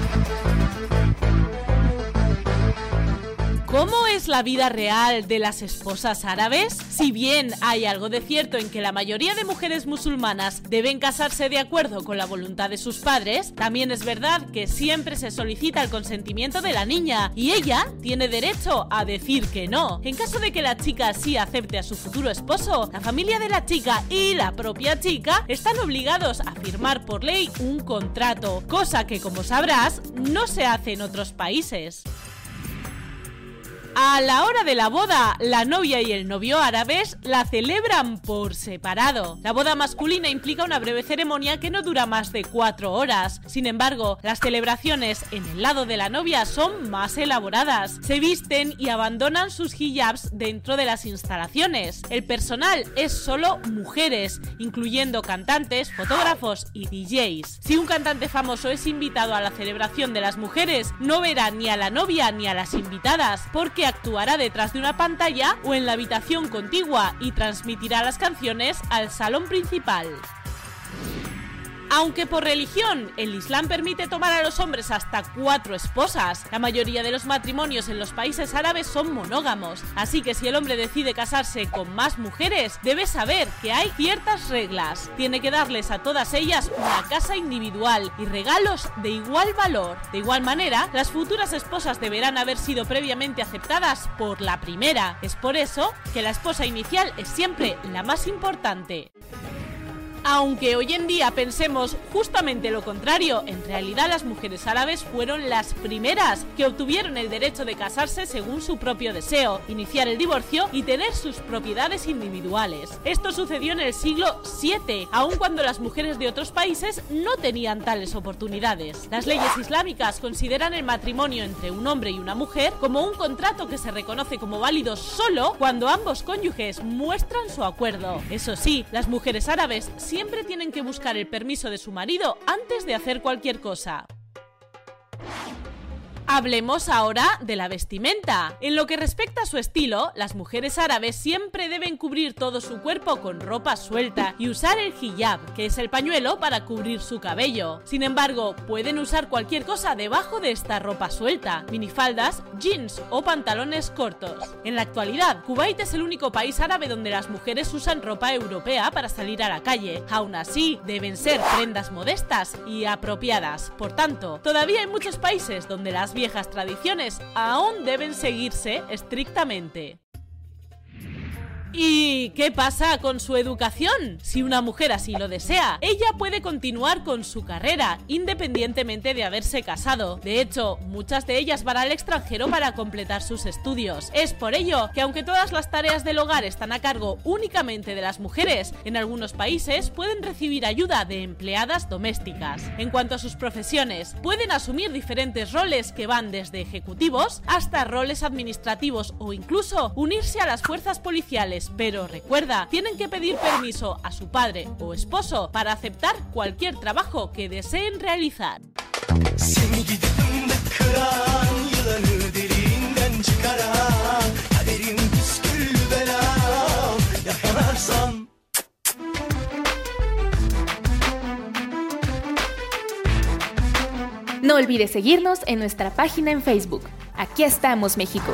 ¿Cómo es la vida real de las esposas árabes? Si bien hay algo de cierto en que la mayoría de mujeres musulmanas deben casarse de acuerdo con la voluntad de sus padres, también es verdad que siempre se solicita el consentimiento de la niña y ella tiene derecho a decir que no. En caso de que la chica sí acepte a su futuro esposo, la familia de la chica y la propia chica están obligados a firmar por ley un contrato, cosa que como sabrás no se hace en otros países. A la hora de la boda, la novia y el novio árabes la celebran por separado. La boda masculina implica una breve ceremonia que no dura más de cuatro horas. Sin embargo, las celebraciones en el lado de la novia son más elaboradas. Se visten y abandonan sus hijabs dentro de las instalaciones. El personal es solo mujeres, incluyendo cantantes, fotógrafos y DJs. Si un cantante famoso es invitado a la celebración de las mujeres, no verá ni a la novia ni a las invitadas, porque actuará detrás de una pantalla o en la habitación contigua y transmitirá las canciones al salón principal. Aunque por religión el Islam permite tomar a los hombres hasta cuatro esposas, la mayoría de los matrimonios en los países árabes son monógamos, así que si el hombre decide casarse con más mujeres, debe saber que hay ciertas reglas. Tiene que darles a todas ellas una casa individual y regalos de igual valor. De igual manera, las futuras esposas deberán haber sido previamente aceptadas por la primera. Es por eso que la esposa inicial es siempre la más importante. Aunque hoy en día pensemos justamente lo contrario, en realidad las mujeres árabes fueron las primeras que obtuvieron el derecho de casarse según su propio deseo, iniciar el divorcio y tener sus propiedades individuales. Esto sucedió en el siglo VII, aun cuando las mujeres de otros países no tenían tales oportunidades. Las leyes islámicas consideran el matrimonio entre un hombre y una mujer como un contrato que se reconoce como válido solo cuando ambos cónyuges muestran su acuerdo. Eso sí, las mujeres árabes siempre tienen que buscar el permiso de su marido antes de hacer cualquier cosa. Hablemos ahora de la vestimenta. En lo que respecta a su estilo, las mujeres árabes siempre deben cubrir todo su cuerpo con ropa suelta y usar el hijab, que es el pañuelo para cubrir su cabello. Sin embargo, pueden usar cualquier cosa debajo de esta ropa suelta, minifaldas, jeans o pantalones cortos. En la actualidad, Kuwait es el único país árabe donde las mujeres usan ropa europea para salir a la calle. Aún así, deben ser prendas modestas y apropiadas. Por tanto, todavía hay muchos países donde las viejas tradiciones aún deben seguirse estrictamente. ¿Y qué pasa con su educación? Si una mujer así lo desea, ella puede continuar con su carrera, independientemente de haberse casado. De hecho, muchas de ellas van al extranjero para completar sus estudios. Es por ello que aunque todas las tareas del hogar están a cargo únicamente de las mujeres, en algunos países pueden recibir ayuda de empleadas domésticas. En cuanto a sus profesiones, pueden asumir diferentes roles que van desde ejecutivos hasta roles administrativos o incluso unirse a las fuerzas policiales pero recuerda, tienen que pedir permiso a su padre o esposo para aceptar cualquier trabajo que deseen realizar. No olvides seguirnos en nuestra página en Facebook. Aquí estamos, México.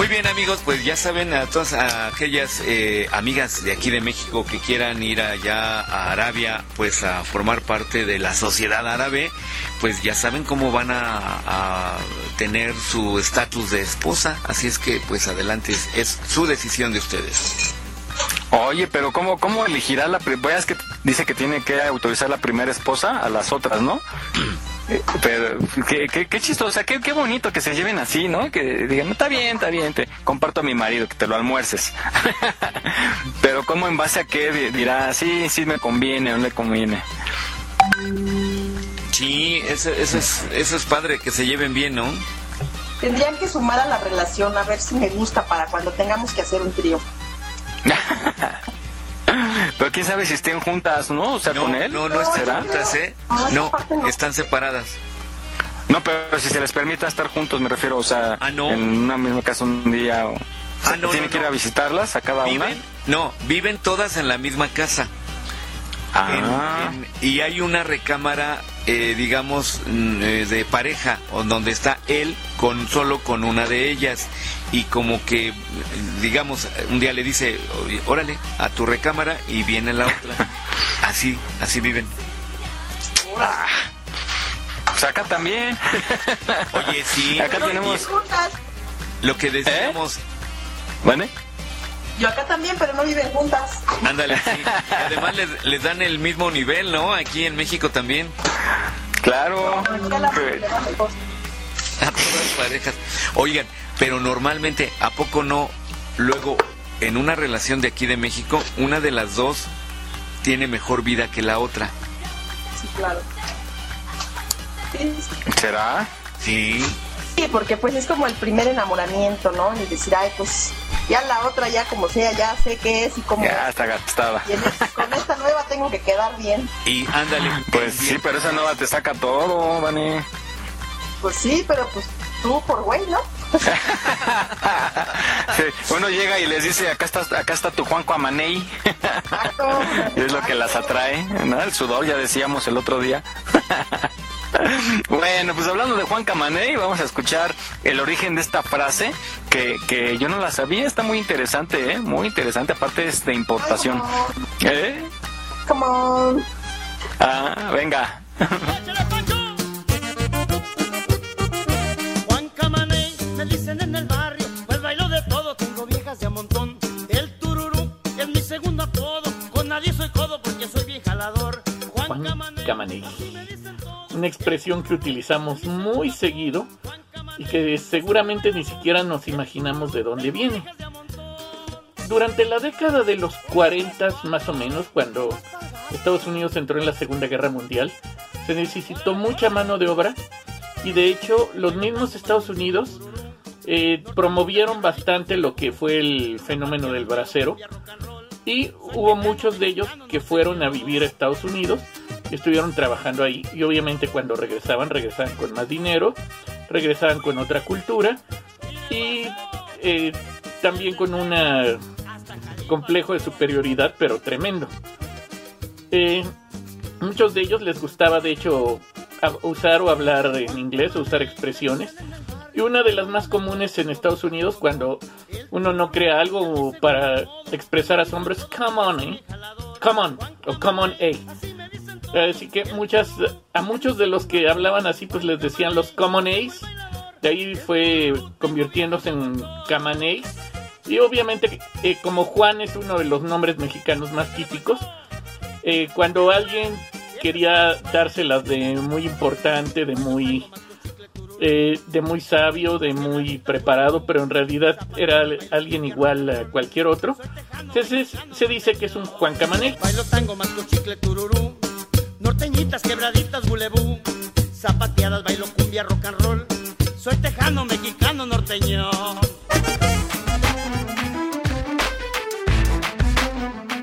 Muy bien amigos, pues ya saben a todas aquellas eh, amigas de aquí de México que quieran ir allá a Arabia, pues a formar parte de la sociedad árabe, pues ya saben cómo van a, tener su estatus de esposa, así es que pues adelante, es, es su decisión de ustedes. Oye, pero ¿cómo, cómo elegirá la primera? Es que dice que tiene que autorizar la primera esposa a las otras, ¿no? Pero qué, qué, qué chistoso, o sea, qué, qué bonito que se lleven así, ¿no? Que digan, está bien, está bien, te comparto a mi marido, que te lo almuerces. Pero ¿cómo en base a qué di- dirá, sí, sí me conviene o no le conviene? Sí, eso, eso, es, eso es padre, que se lleven bien, ¿no? Tendrían que sumar a la relación a ver si me gusta para cuando tengamos que hacer un trío. Pero quién sabe si estén juntas, ¿no? O sea, con él. No, no están ¿Será? juntas, ¿eh? No, están separadas. No, pero si se les permite estar juntos, me refiero, o sea, en una misma casa un día. O... Ah, no, ¿Tiene no, que ir no. a visitarlas a cada una? No, viven todas en la misma casa. Ah. En- en- y hay una recámara, eh, digamos, mm, eh, de pareja, o donde está él con solo con una de ellas. Y como que, digamos, un día le dice, "Oye, órale, a tu recámara y viene la otra. Así, así viven. Pues acá también. Oye, sí. Acá tenemos. Lo que decíamos, ¿Vale? Yo acá también, pero no viven juntas. ándale, sí. Además les, les dan el mismo nivel, ¿no? Aquí en México también. Claro. A todas las parejas. Oigan, pero normalmente, ¿a poco no? Luego, en una relación de aquí de México, una de las dos tiene mejor vida que la otra. Sí, claro. Sí, ¿Será? Sí. Sí, porque pues es como el primer enamoramiento, ¿no? Y decir, ay, pues ya la otra, ya como sea, ya sé qué es y cómo Ya es. está gastada. Y con esta nueva tengo que quedar bien. Y ándale. Pues sí, pero esa nueva te saca todo, Vani. Pues sí, pero pues tú por güey, ¿no? Sí, Uno llega y les dice, acá está, acá está tu Juanco Amaney. Y es lo que las atrae, ¿no? El sudor, ya decíamos el otro día. Bueno, pues hablando de Juan Camaney, vamos a escuchar el origen de esta frase que, que yo no la sabía, está muy interesante, ¿eh? Muy interesante, aparte es de importación. ¿Eh? Como Ah, venga. Juan Camaney, me dicen en el barrio, pues bailo de todo, tengo viejas de a montón. El tururú es mi segundo apodo, con nadie soy codo porque soy bien jalador. Juan Camaney. Una expresión que utilizamos muy seguido y que seguramente ni siquiera nos imaginamos de dónde viene. Durante la década de los 40 más o menos, cuando Estados Unidos entró en la Segunda Guerra Mundial, se necesitó mucha mano de obra y de hecho los mismos Estados Unidos eh, promovieron bastante lo que fue el fenómeno del bracero y hubo muchos de ellos que fueron a vivir a Estados Unidos estuvieron trabajando ahí y obviamente cuando regresaban regresaban con más dinero, regresaban con otra cultura y eh, también con un complejo de superioridad pero tremendo. Eh, muchos de ellos les gustaba de hecho usar o hablar en inglés o usar expresiones y una de las más comunes en Estados Unidos cuando uno no crea algo para expresar asombro es come on, eh? Come on o come on, eh. Así que muchas, a muchos de los que hablaban así pues les decían los common. De ahí fue convirtiéndose en Camaney. Y obviamente eh, como Juan es uno de los nombres mexicanos más típicos, eh, cuando alguien quería dárselas de muy importante, de muy eh, de muy sabio, de muy preparado, pero en realidad era al- alguien igual a cualquier otro, se, dice que es un Juan Camaney. Bailo tango, masco chicle, tururú. Norteñitas, quebraditas, bulebú. Zapateadas, bailo cumbia, rock and roll. Soy tejano, mexicano, norteño.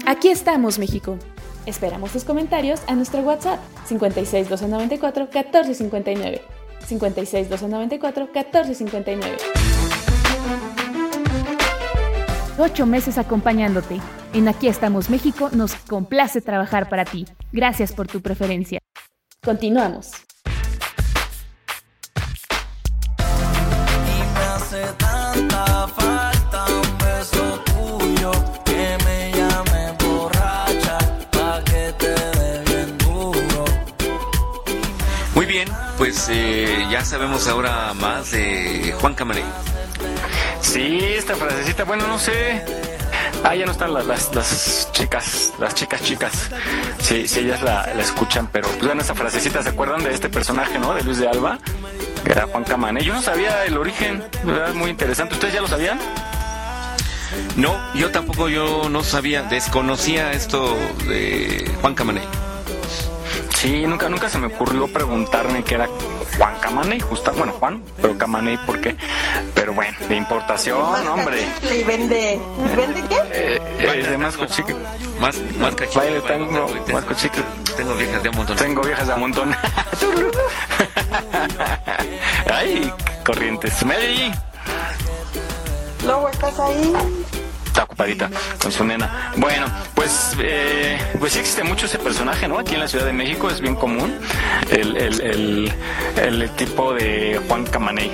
Aquí estamos, México. Esperamos tus comentarios a nuestro WhatsApp 56 294 1459. 56 294 1459. Ocho meses acompañándote. En Aquí estamos, México nos complace trabajar para ti. Gracias por tu preferencia. Continuamos. Muy bien, pues eh, ya sabemos ahora más de Juan Camarey. Sí, esta frasecita, bueno, no sé. Ah, ya no están las, las, las chicas, las chicas chicas. Sí, sí, ellas la, escuchan, pero pues bueno, esta frasecita, ¿se acuerdan de este personaje, no? De Luis de Alba, que era Juan Camané. Yo no sabía el origen, ¿verdad? Muy interesante. ¿Ustedes ya lo sabían? No, yo tampoco, yo no sabía, desconocía esto de Juan Camaney. Sí, nunca, nunca se me ocurrió preguntarme qué era Juan Camaney, justo, bueno, Juan, pero Camaney, ¿por qué? Pero bueno, de importación, hombre. ¿Y vende, ¿y vende qué? Eh, eh, de más cochique. Más, más cachito. Baile tango, más cochique. Tengo viejas de un montón. Tengo viejas de un montón. Ay, corrientes. Mary. Luego estás ahí. Está ocupadita con su nena. Bueno, pues, eh, pues sí existe mucho ese personaje, ¿no? Aquí en la Ciudad de México es bien común el, el, el, el tipo de Juan Camaney.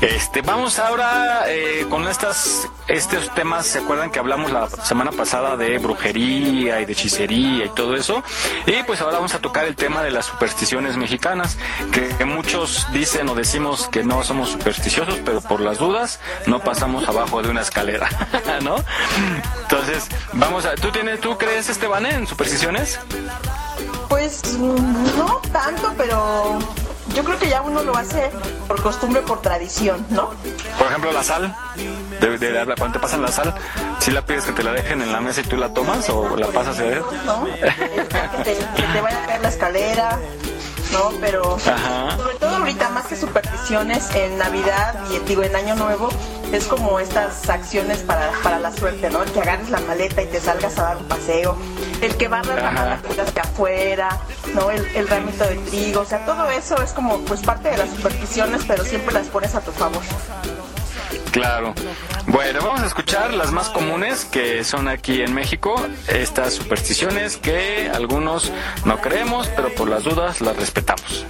Este, vamos ahora eh, con estas, estos temas. ¿Se acuerdan que hablamos la semana pasada de brujería y de hechicería y todo eso? Y pues ahora vamos a tocar el tema de las supersticiones mexicanas, que, muchos dicen o decimos que no somos supersticiosos, pero por las dudas no pasamos abajo de una escalera, ¿no? Entonces, vamos a, ¿tú tienes, tú crees, Esteban, en supersticiones? Pues mm, no tanto, pero yo creo que ya uno lo hace por costumbre, por tradición, ¿no? Por ejemplo, la sal. De, de- de- cuando te pasan la sal, si la pides que te la dejen en la mesa y tú la tomas o la pasas a ver? ¿no? que, te, que te vaya a caer la escalera, ¿no? Pero Ajá. sobre todo ahorita, más que supersticiones, en Navidad y digo en Año Nuevo, es como estas acciones para, para la suerte, ¿no? El que agarres la maleta y te salgas a dar un paseo, el que barras la Ajá. mala de afuera, ¿no? El, el ramito de trigo, o sea, todo eso es como pues parte de las supersticiones, pero siempre las pones a tu favor. Claro. Bueno, vamos a escuchar las más comunes que son aquí en México. Estas supersticiones que algunos no creemos, pero por las dudas las respetamos.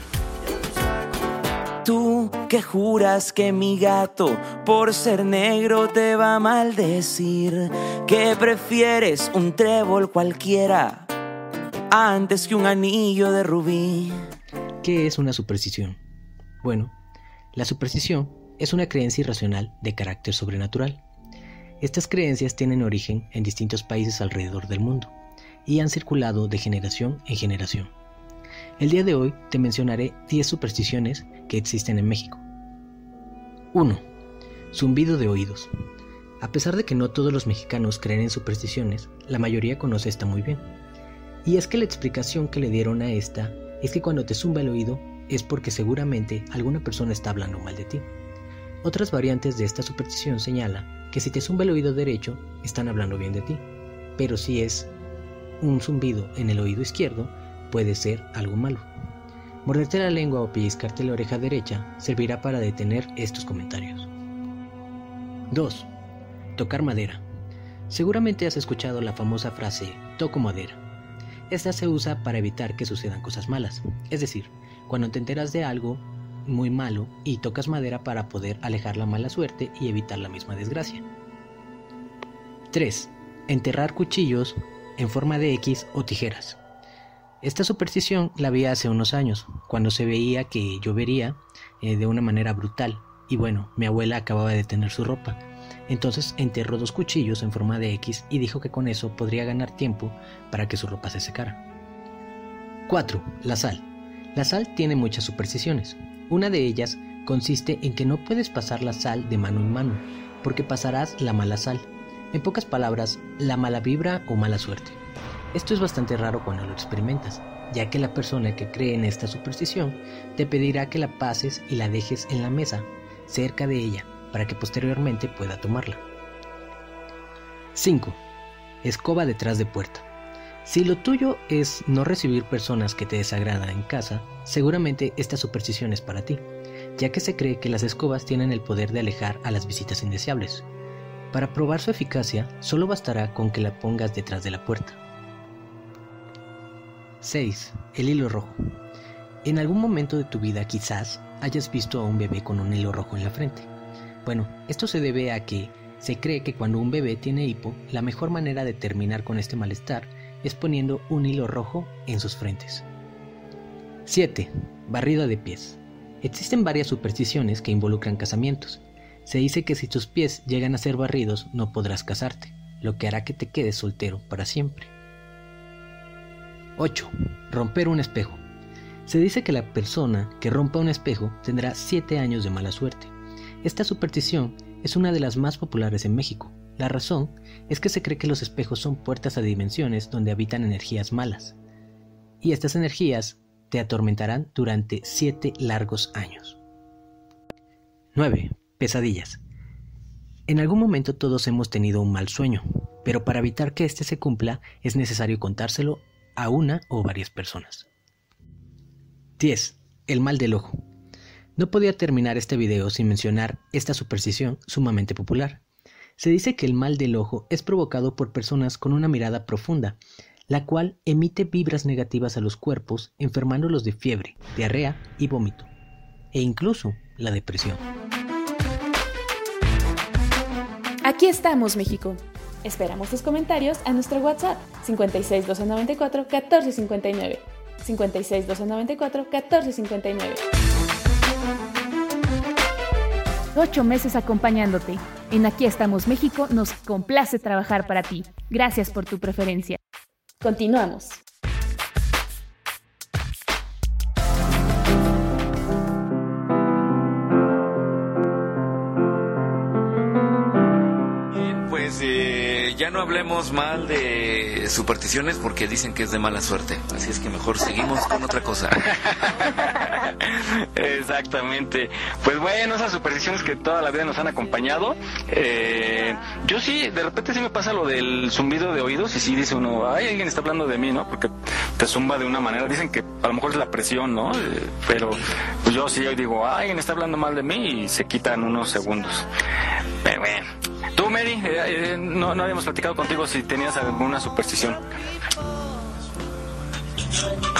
Tú que juras que mi gato por ser negro te va a maldecir, que prefieres un trébol cualquiera antes que un anillo de rubí. ¿Qué es una superstición? Bueno, la superstición es una creencia irracional de carácter sobrenatural. Estas creencias tienen origen en distintos países alrededor del mundo y han circulado de generación en generación. El día de hoy te mencionaré 10 supersticiones que existen en México. 1. Zumbido de oídos. A pesar de que no todos los mexicanos creen en supersticiones, la mayoría conoce esta muy bien. Y es que la explicación que le dieron a esta es que cuando te zumba el oído es porque seguramente alguna persona está hablando mal de ti. Otras variantes de esta superstición señala que si te zumba el oído derecho, están hablando bien de ti, pero si es un zumbido en el oído izquierdo, puede ser algo malo. Morderte la lengua o pellizcarte la oreja derecha servirá para detener estos comentarios. 2. Tocar madera. Seguramente has escuchado la famosa frase toco madera. Esta se usa para evitar que sucedan cosas malas, es decir, cuando te enteras de algo muy malo y tocas madera para poder alejar la mala suerte y evitar la misma desgracia. 3. Enterrar cuchillos en forma de X o tijeras. Esta superstición la vi hace unos años, cuando se veía que llovería eh, de una manera brutal. Y bueno, mi abuela acababa de tener su ropa. Entonces enterró dos cuchillos en forma de X y dijo que con eso podría ganar tiempo para que su ropa se secara. 4. La sal. La sal tiene muchas supersticiones. Una de ellas consiste en que no puedes pasar la sal de mano en mano, porque pasarás la mala sal. En pocas palabras, la mala vibra o mala suerte. Esto es bastante raro cuando lo experimentas, ya que la persona que cree en esta superstición te pedirá que la pases y la dejes en la mesa, cerca de ella, para que posteriormente pueda tomarla. 5. Escoba detrás de puerta. Si lo tuyo es no recibir personas que te desagradan en casa, seguramente esta superstición es para ti, ya que se cree que las escobas tienen el poder de alejar a las visitas indeseables. Para probar su eficacia, solo bastará con que la pongas detrás de la puerta. 6. El hilo rojo. En algún momento de tu vida quizás hayas visto a un bebé con un hilo rojo en la frente. Bueno, esto se debe a que se cree que cuando un bebé tiene hipo, la mejor manera de terminar con este malestar es poniendo un hilo rojo en sus frentes. 7. Barrida de pies. Existen varias supersticiones que involucran casamientos. Se dice que si tus pies llegan a ser barridos no podrás casarte, lo que hará que te quedes soltero para siempre. 8. Romper un espejo. Se dice que la persona que rompa un espejo tendrá 7 años de mala suerte. Esta superstición es una de las más populares en México. La razón es que se cree que los espejos son puertas a dimensiones donde habitan energías malas. y estas energías te atormentarán durante 7 largos años. 9. Pesadillas. En algún momento todos hemos tenido un mal sueño, pero para evitar que éste se cumpla es necesario contárselo a una o varias personas. 10. El mal del ojo. No podía terminar este video sin mencionar esta superstición sumamente popular. Se dice que el mal del ojo es provocado por personas con una mirada profunda, la cual emite vibras negativas a los cuerpos, enfermándolos de fiebre, diarrea y vómito, e incluso la depresión. Aquí estamos, México. Esperamos tus comentarios a nuestro WhatsApp 56 294 1459. 56 294 1459. Ocho meses acompañándote. En Aquí estamos, México nos complace trabajar para ti. Gracias por tu preferencia. Continuamos. Ya no hablemos mal de supersticiones porque dicen que es de mala suerte. Así es que mejor seguimos con otra cosa. Exactamente. Pues bueno, esas supersticiones que toda la vida nos han acompañado. eh, yo sí, de repente sí me pasa lo del zumbido de oídos y sí dice uno, ay, alguien está hablando de mí, ¿no? Porque te zumba de una manera. Dicen que a lo mejor es la presión, ¿no? Eh, pero pues yo sí digo, "Ay, alguien está hablando mal de mí y se quitan unos segundos. Tú, Mary, eh, eh, no, no habíamos platicado contigo si tenías alguna superstición.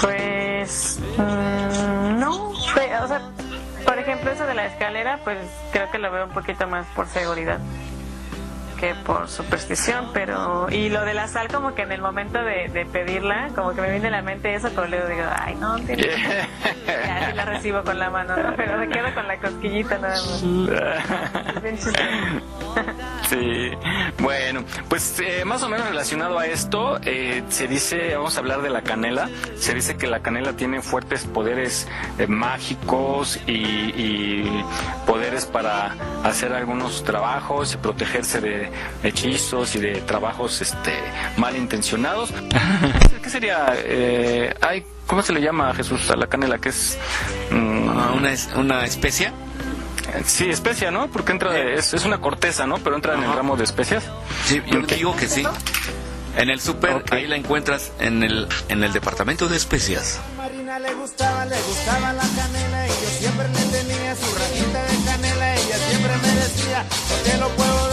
Pues mm, no, o sea, por ejemplo eso de la escalera, pues creo que lo veo un poquito más por seguridad que por superstición, pero y lo de la sal como que en el momento de, de pedirla, como que me viene a la mente eso, pero luego digo, ay no, tiene- ya la recibo con la mano, ¿no? pero me quedo con la cosquillita nada más. Sí, bueno, pues eh, más o menos relacionado a esto, eh, se dice, vamos a hablar de la canela, se dice que la canela tiene fuertes poderes eh, mágicos y, y poderes para hacer algunos trabajos y protegerse de hechizos y de trabajos este, malintencionados. ¿Qué sería? Eh, ay, ¿Cómo se le llama a Jesús a la canela? que es? mm, ¿Una, es- ¿Una especia? Sí, especia, ¿no? Porque entra de- es, es una corteza, ¿no? Pero entra en el ramo de especias. Sí, yo digo que sí. En el súper, ahí la encuentras en el, en el departamento de especias. Marina le gustaba, le gustaba la canela y yo siempre le tenía su rajita de canela. Ella siempre me decía, no te lo puedo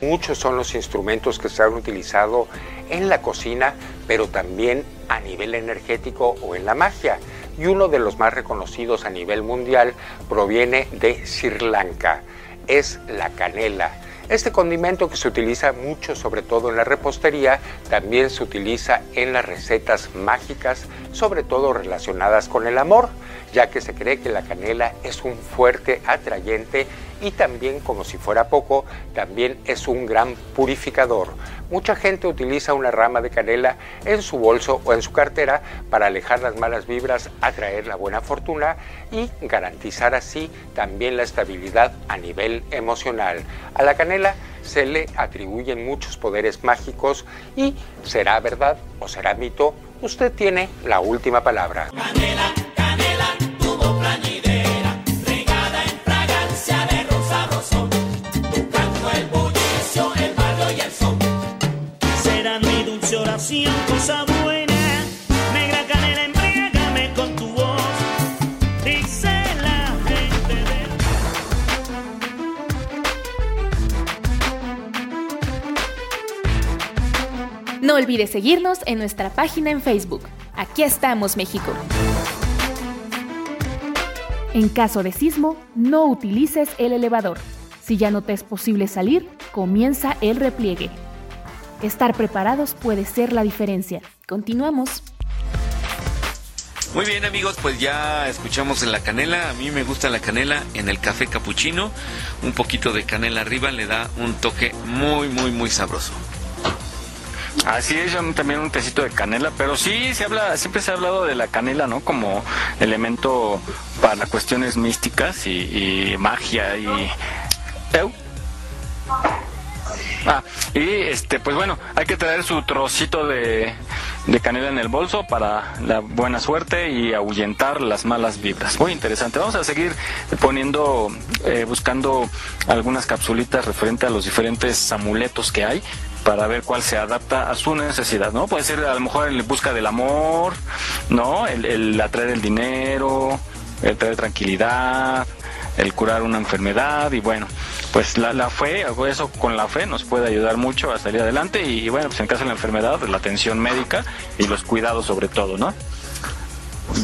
Muchos son los instrumentos que se han utilizado en la cocina, pero también a nivel energético o en la magia. Y uno de los más reconocidos a nivel mundial proviene de Sri Lanka. Es la canela. Este condimento que se utiliza mucho, sobre todo en la repostería, también se utiliza en las recetas mágicas, sobre todo relacionadas con el amor, ya que se cree que la canela es un fuerte atrayente y también, como si fuera poco, también es un gran purificador. Mucha gente utiliza una rama de canela en su bolso o en su cartera para alejar las malas vibras, atraer la buena fortuna y garantizar así también la estabilidad a nivel emocional. A la canela se le atribuyen muchos poderes mágicos y será verdad o será mito, usted tiene la última palabra. tuvo plañidera, regada en fragancia de rosa rosón, buscando el bullicio, el barrio y el son. Será mi dulce oración, No olvides seguirnos en nuestra página en Facebook. Aquí estamos, México. En caso de sismo, no utilices el elevador. Si ya no te es posible salir, comienza el repliegue. Estar preparados puede ser la diferencia. Continuamos. Muy bien amigos, pues ya escuchamos en la canela. A mí me gusta la canela en el café capuchino. Un poquito de canela arriba le da un toque muy, muy, muy sabroso. Así es, también un tecito de canela, pero sí se habla, siempre se ha hablado de la canela, ¿no? Como elemento para cuestiones místicas y, magia y. ¿Eu? Ah, y este, pues bueno, hay que traer su trocito de, de canela en el bolso para la buena suerte y ahuyentar las malas vibras. Muy interesante. Vamos a seguir poniendo, eh, buscando algunas capsulitas referente a los diferentes amuletos que hay para ver cuál se adapta a su necesidad, ¿no? Puede ser a lo mejor en busca del amor, ¿no? El, el atraer el dinero, el traer tranquilidad, el curar una enfermedad y bueno, pues la, la fe, eso con la fe nos puede ayudar mucho a salir adelante y, bueno, pues en caso de la enfermedad, la atención médica y los cuidados sobre todo, ¿no?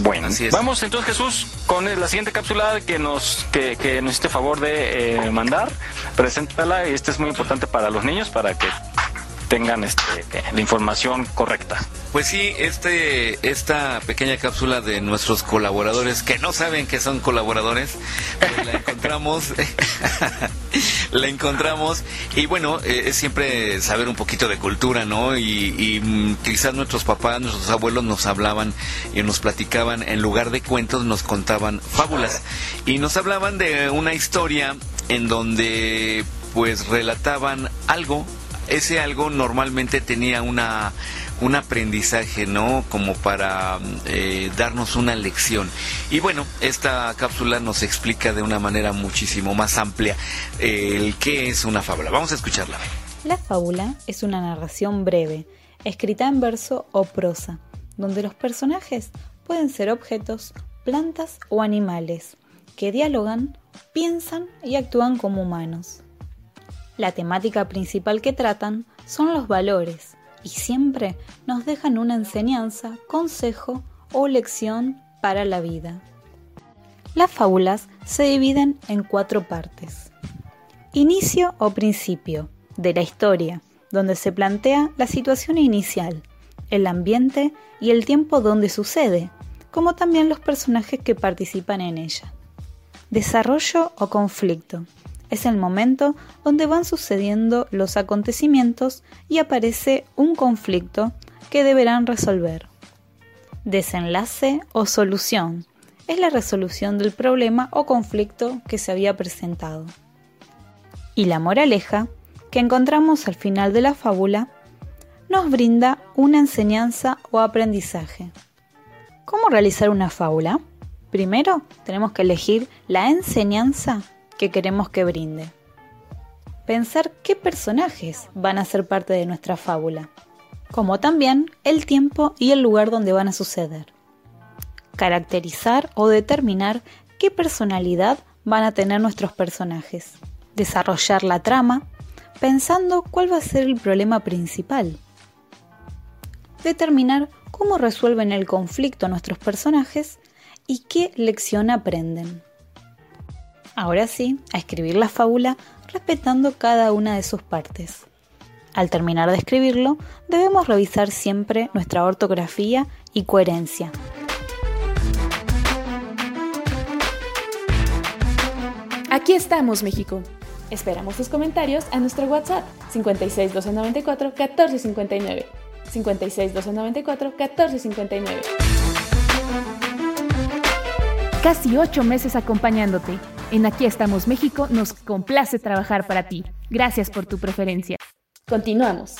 Bueno, vamos entonces Jesús con la siguiente cápsula que nos que, que nos hiciste favor de eh, mandar, preséntala y este es muy importante para los niños para que tengan este, la información correcta. Pues sí, este, esta pequeña cápsula de nuestros colaboradores que no saben que son colaboradores, pues la encontramos, la encontramos y bueno, eh, es siempre saber un poquito de cultura, ¿no? Y, y mm, quizás nuestros papás, nuestros abuelos nos hablaban y nos platicaban, en lugar de cuentos nos contaban fábulas y nos hablaban de una historia en donde pues relataban algo ese algo normalmente tenía una un aprendizaje, ¿no? Como para eh, darnos una lección. Y bueno, esta cápsula nos explica de una manera muchísimo más amplia eh, el qué es una fábula. Vamos a escucharla. La fábula es una narración breve, escrita en verso o prosa, donde los personajes pueden ser objetos, plantas o animales, que dialogan, piensan y actúan como humanos. La temática principal que tratan son los valores y siempre nos dejan una enseñanza, consejo o lección para la vida. Las fábulas se dividen en cuatro partes. Inicio o principio de la historia, donde se plantea la situación inicial, el ambiente y el tiempo donde sucede, como también los personajes que participan en ella. Desarrollo o conflicto, es el momento donde van sucediendo los acontecimientos y aparece un conflicto que deberán resolver. Desenlace o solución es la resolución del problema o conflicto que se había presentado. Y la moraleja, que encontramos al final de la fábula, nos brinda una enseñanza o aprendizaje. ¿Cómo realizar una fábula? Primero tenemos que elegir la enseñanza que queremos que brinde. Pensar qué personajes van a ser parte de nuestra fábula, como también el tiempo y el lugar donde van a suceder. Caracterizar o determinar qué personalidad van a tener nuestros personajes. Desarrollar la trama pensando cuál va a ser el problema principal. Determinar cómo resuelven el conflicto nuestros personajes y qué lección aprenden. Ahora sí, a escribir la fábula respetando cada una de sus partes. Al terminar de escribirlo, debemos revisar siempre nuestra ortografía y coherencia. Aquí estamos, México. Esperamos tus comentarios a nuestro WhatsApp 56 294 1459. 56 294 1459. Casi ocho meses acompañándote. En Aquí estamos México nos complace trabajar para ti. Gracias por tu preferencia. Continuamos.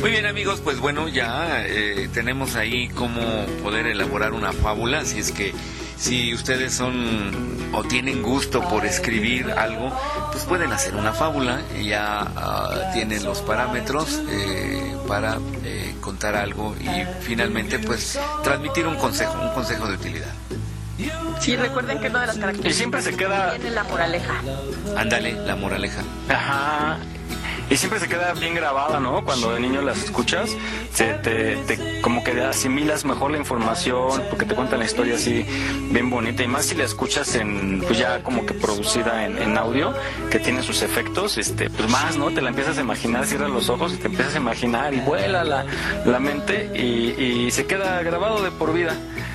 Muy bien amigos, pues bueno, ya eh, tenemos ahí cómo poder elaborar una fábula, así es que si ustedes son o tienen gusto por escribir algo, pues pueden hacer una fábula, ya ah, tienen los parámetros eh, para eh, contar algo y finalmente pues transmitir un consejo, un consejo de utilidad. Sí, recuerden que una de las características Y siempre se queda- tiene la moraleja. Ándale, la moraleja. Ajá. Y siempre se queda bien grabada, ¿no? Cuando de niño las escuchas, se te, te- como que asimilas mejor la información, porque te cuentan la historia así bien bonita. Y más si la escuchas en, pues ya como que producida en, en audio, que tiene sus efectos, este, pues más, ¿no? Te la empiezas a imaginar, cierras los ojos y te empiezas a imaginar y vuela la, la mente y, y se queda grabado de por vida.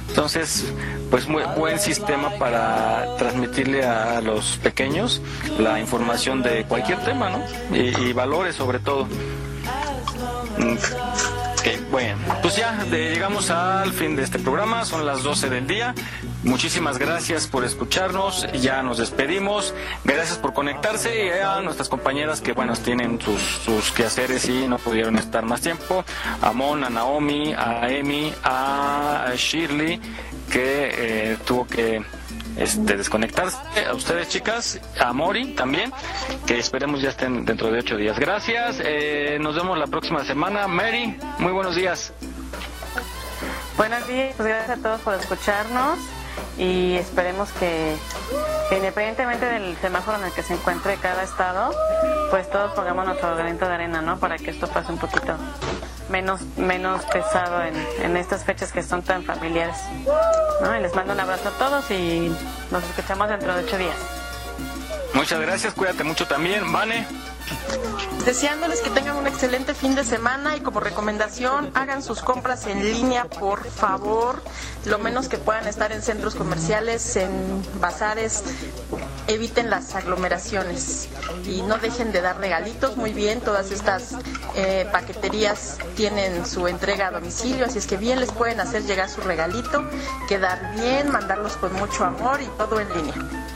Entonces, pues muy buen sistema para transmitirle a los pequeños la información de cualquier tema, ¿no? Y, y valores sobre todo. Bueno, pues ya llegamos al fin de este programa, son las 12 del día. Muchísimas gracias por escucharnos. Ya nos despedimos. Gracias por conectarse y a nuestras compañeras que, bueno, tienen sus, sus quehaceres y no pudieron estar más tiempo. A Mon, a Naomi, a Emi, a Shirley, que eh, tuvo que este, desconectarse. A ustedes, chicas, a Mori también, que esperemos ya estén dentro de ocho días. Gracias. eh, nos vemos la próxima semana. Mary, muy buenos días. Buenos días, pues gracias a todos por escucharnos y esperemos que, independientemente del semáforo en el que se encuentre cada estado, pues todos pongamos nuestro granito de arena, ¿no? Para que esto pase un poquito menos, menos pesado en, en estas fechas que son tan familiares. ¿no? Y les mando un abrazo a todos y nos escuchamos dentro de ocho días. Muchas gracias, cuídate mucho también. Vane. Deseándoles que tengan un excelente fin de semana y como recomendación hagan sus compras en línea, por favor. Lo menos que puedan estar en centros comerciales, en bazares. Eviten las aglomeraciones y no dejen de dar regalitos. Muy bien, todas estas eh, paqueterías tienen su entrega a domicilio, así es que bien les pueden hacer llegar su regalito, quedar bien, mandarlos con mucho amor y todo en línea.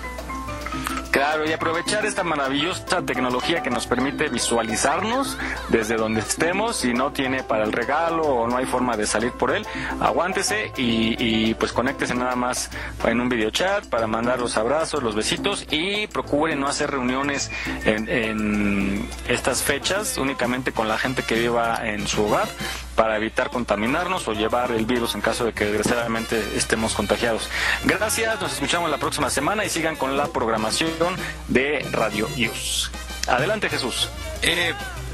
Claro, y aprovechar esta maravillosa tecnología que nos permite visualizarnos desde donde estemos. Si no tiene para el regalo o no hay forma de salir por él, aguántese y, y pues conéctese nada más en un video chat para mandar los abrazos, los besitos y procure no hacer reuniones en, en estas fechas únicamente con la gente que viva en su hogar para evitar contaminarnos o llevar el virus en caso de que desgraciadamente estemos contagiados. Gracias, nos escuchamos la próxima semana y sigan con la programación de Radio News. Adelante Jesús. Eh,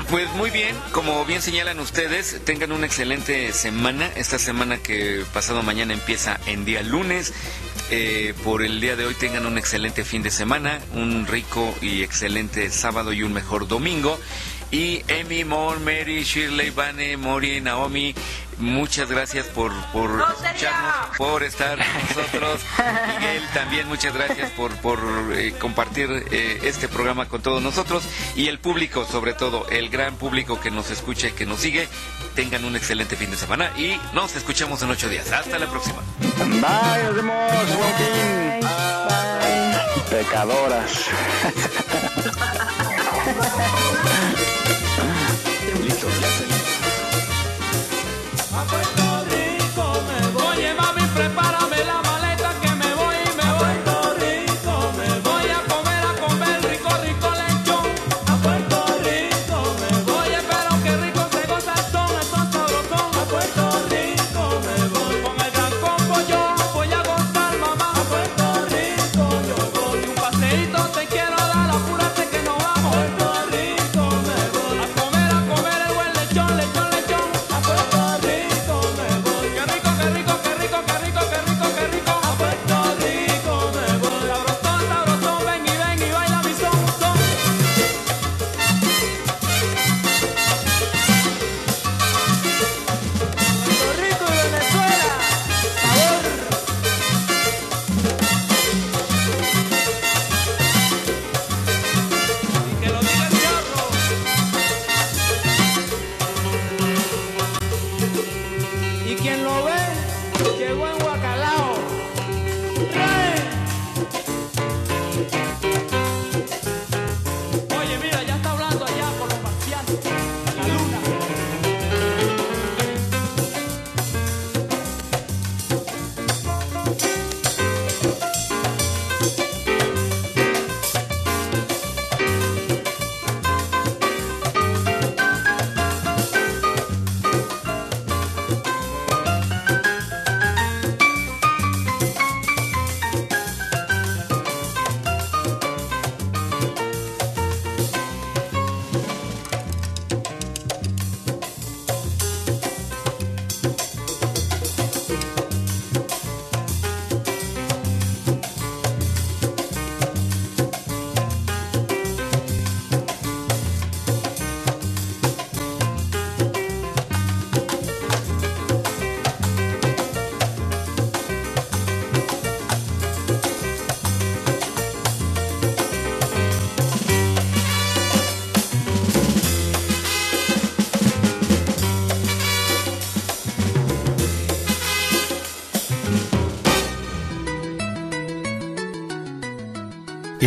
pues muy bien, como bien señalan ustedes, tengan una excelente semana. Esta semana que pasado mañana empieza en día lunes. Eh, por el día de hoy tengan un excelente fin de semana, un rico y excelente sábado y un mejor domingo. Y Emi, Mon, Mary, Shirley, Vane, Mori, Naomi, muchas gracias por, por escucharnos, por estar con nosotros. Miguel, también muchas gracias por, por eh, compartir eh, este programa con todos nosotros. Y el público, sobre todo, el gran público que nos escucha y que nos sigue, tengan un excelente fin de semana y nos escuchamos en ocho días. Hasta la próxima. Bye, nos vemos. Buen fin. Pecadoras.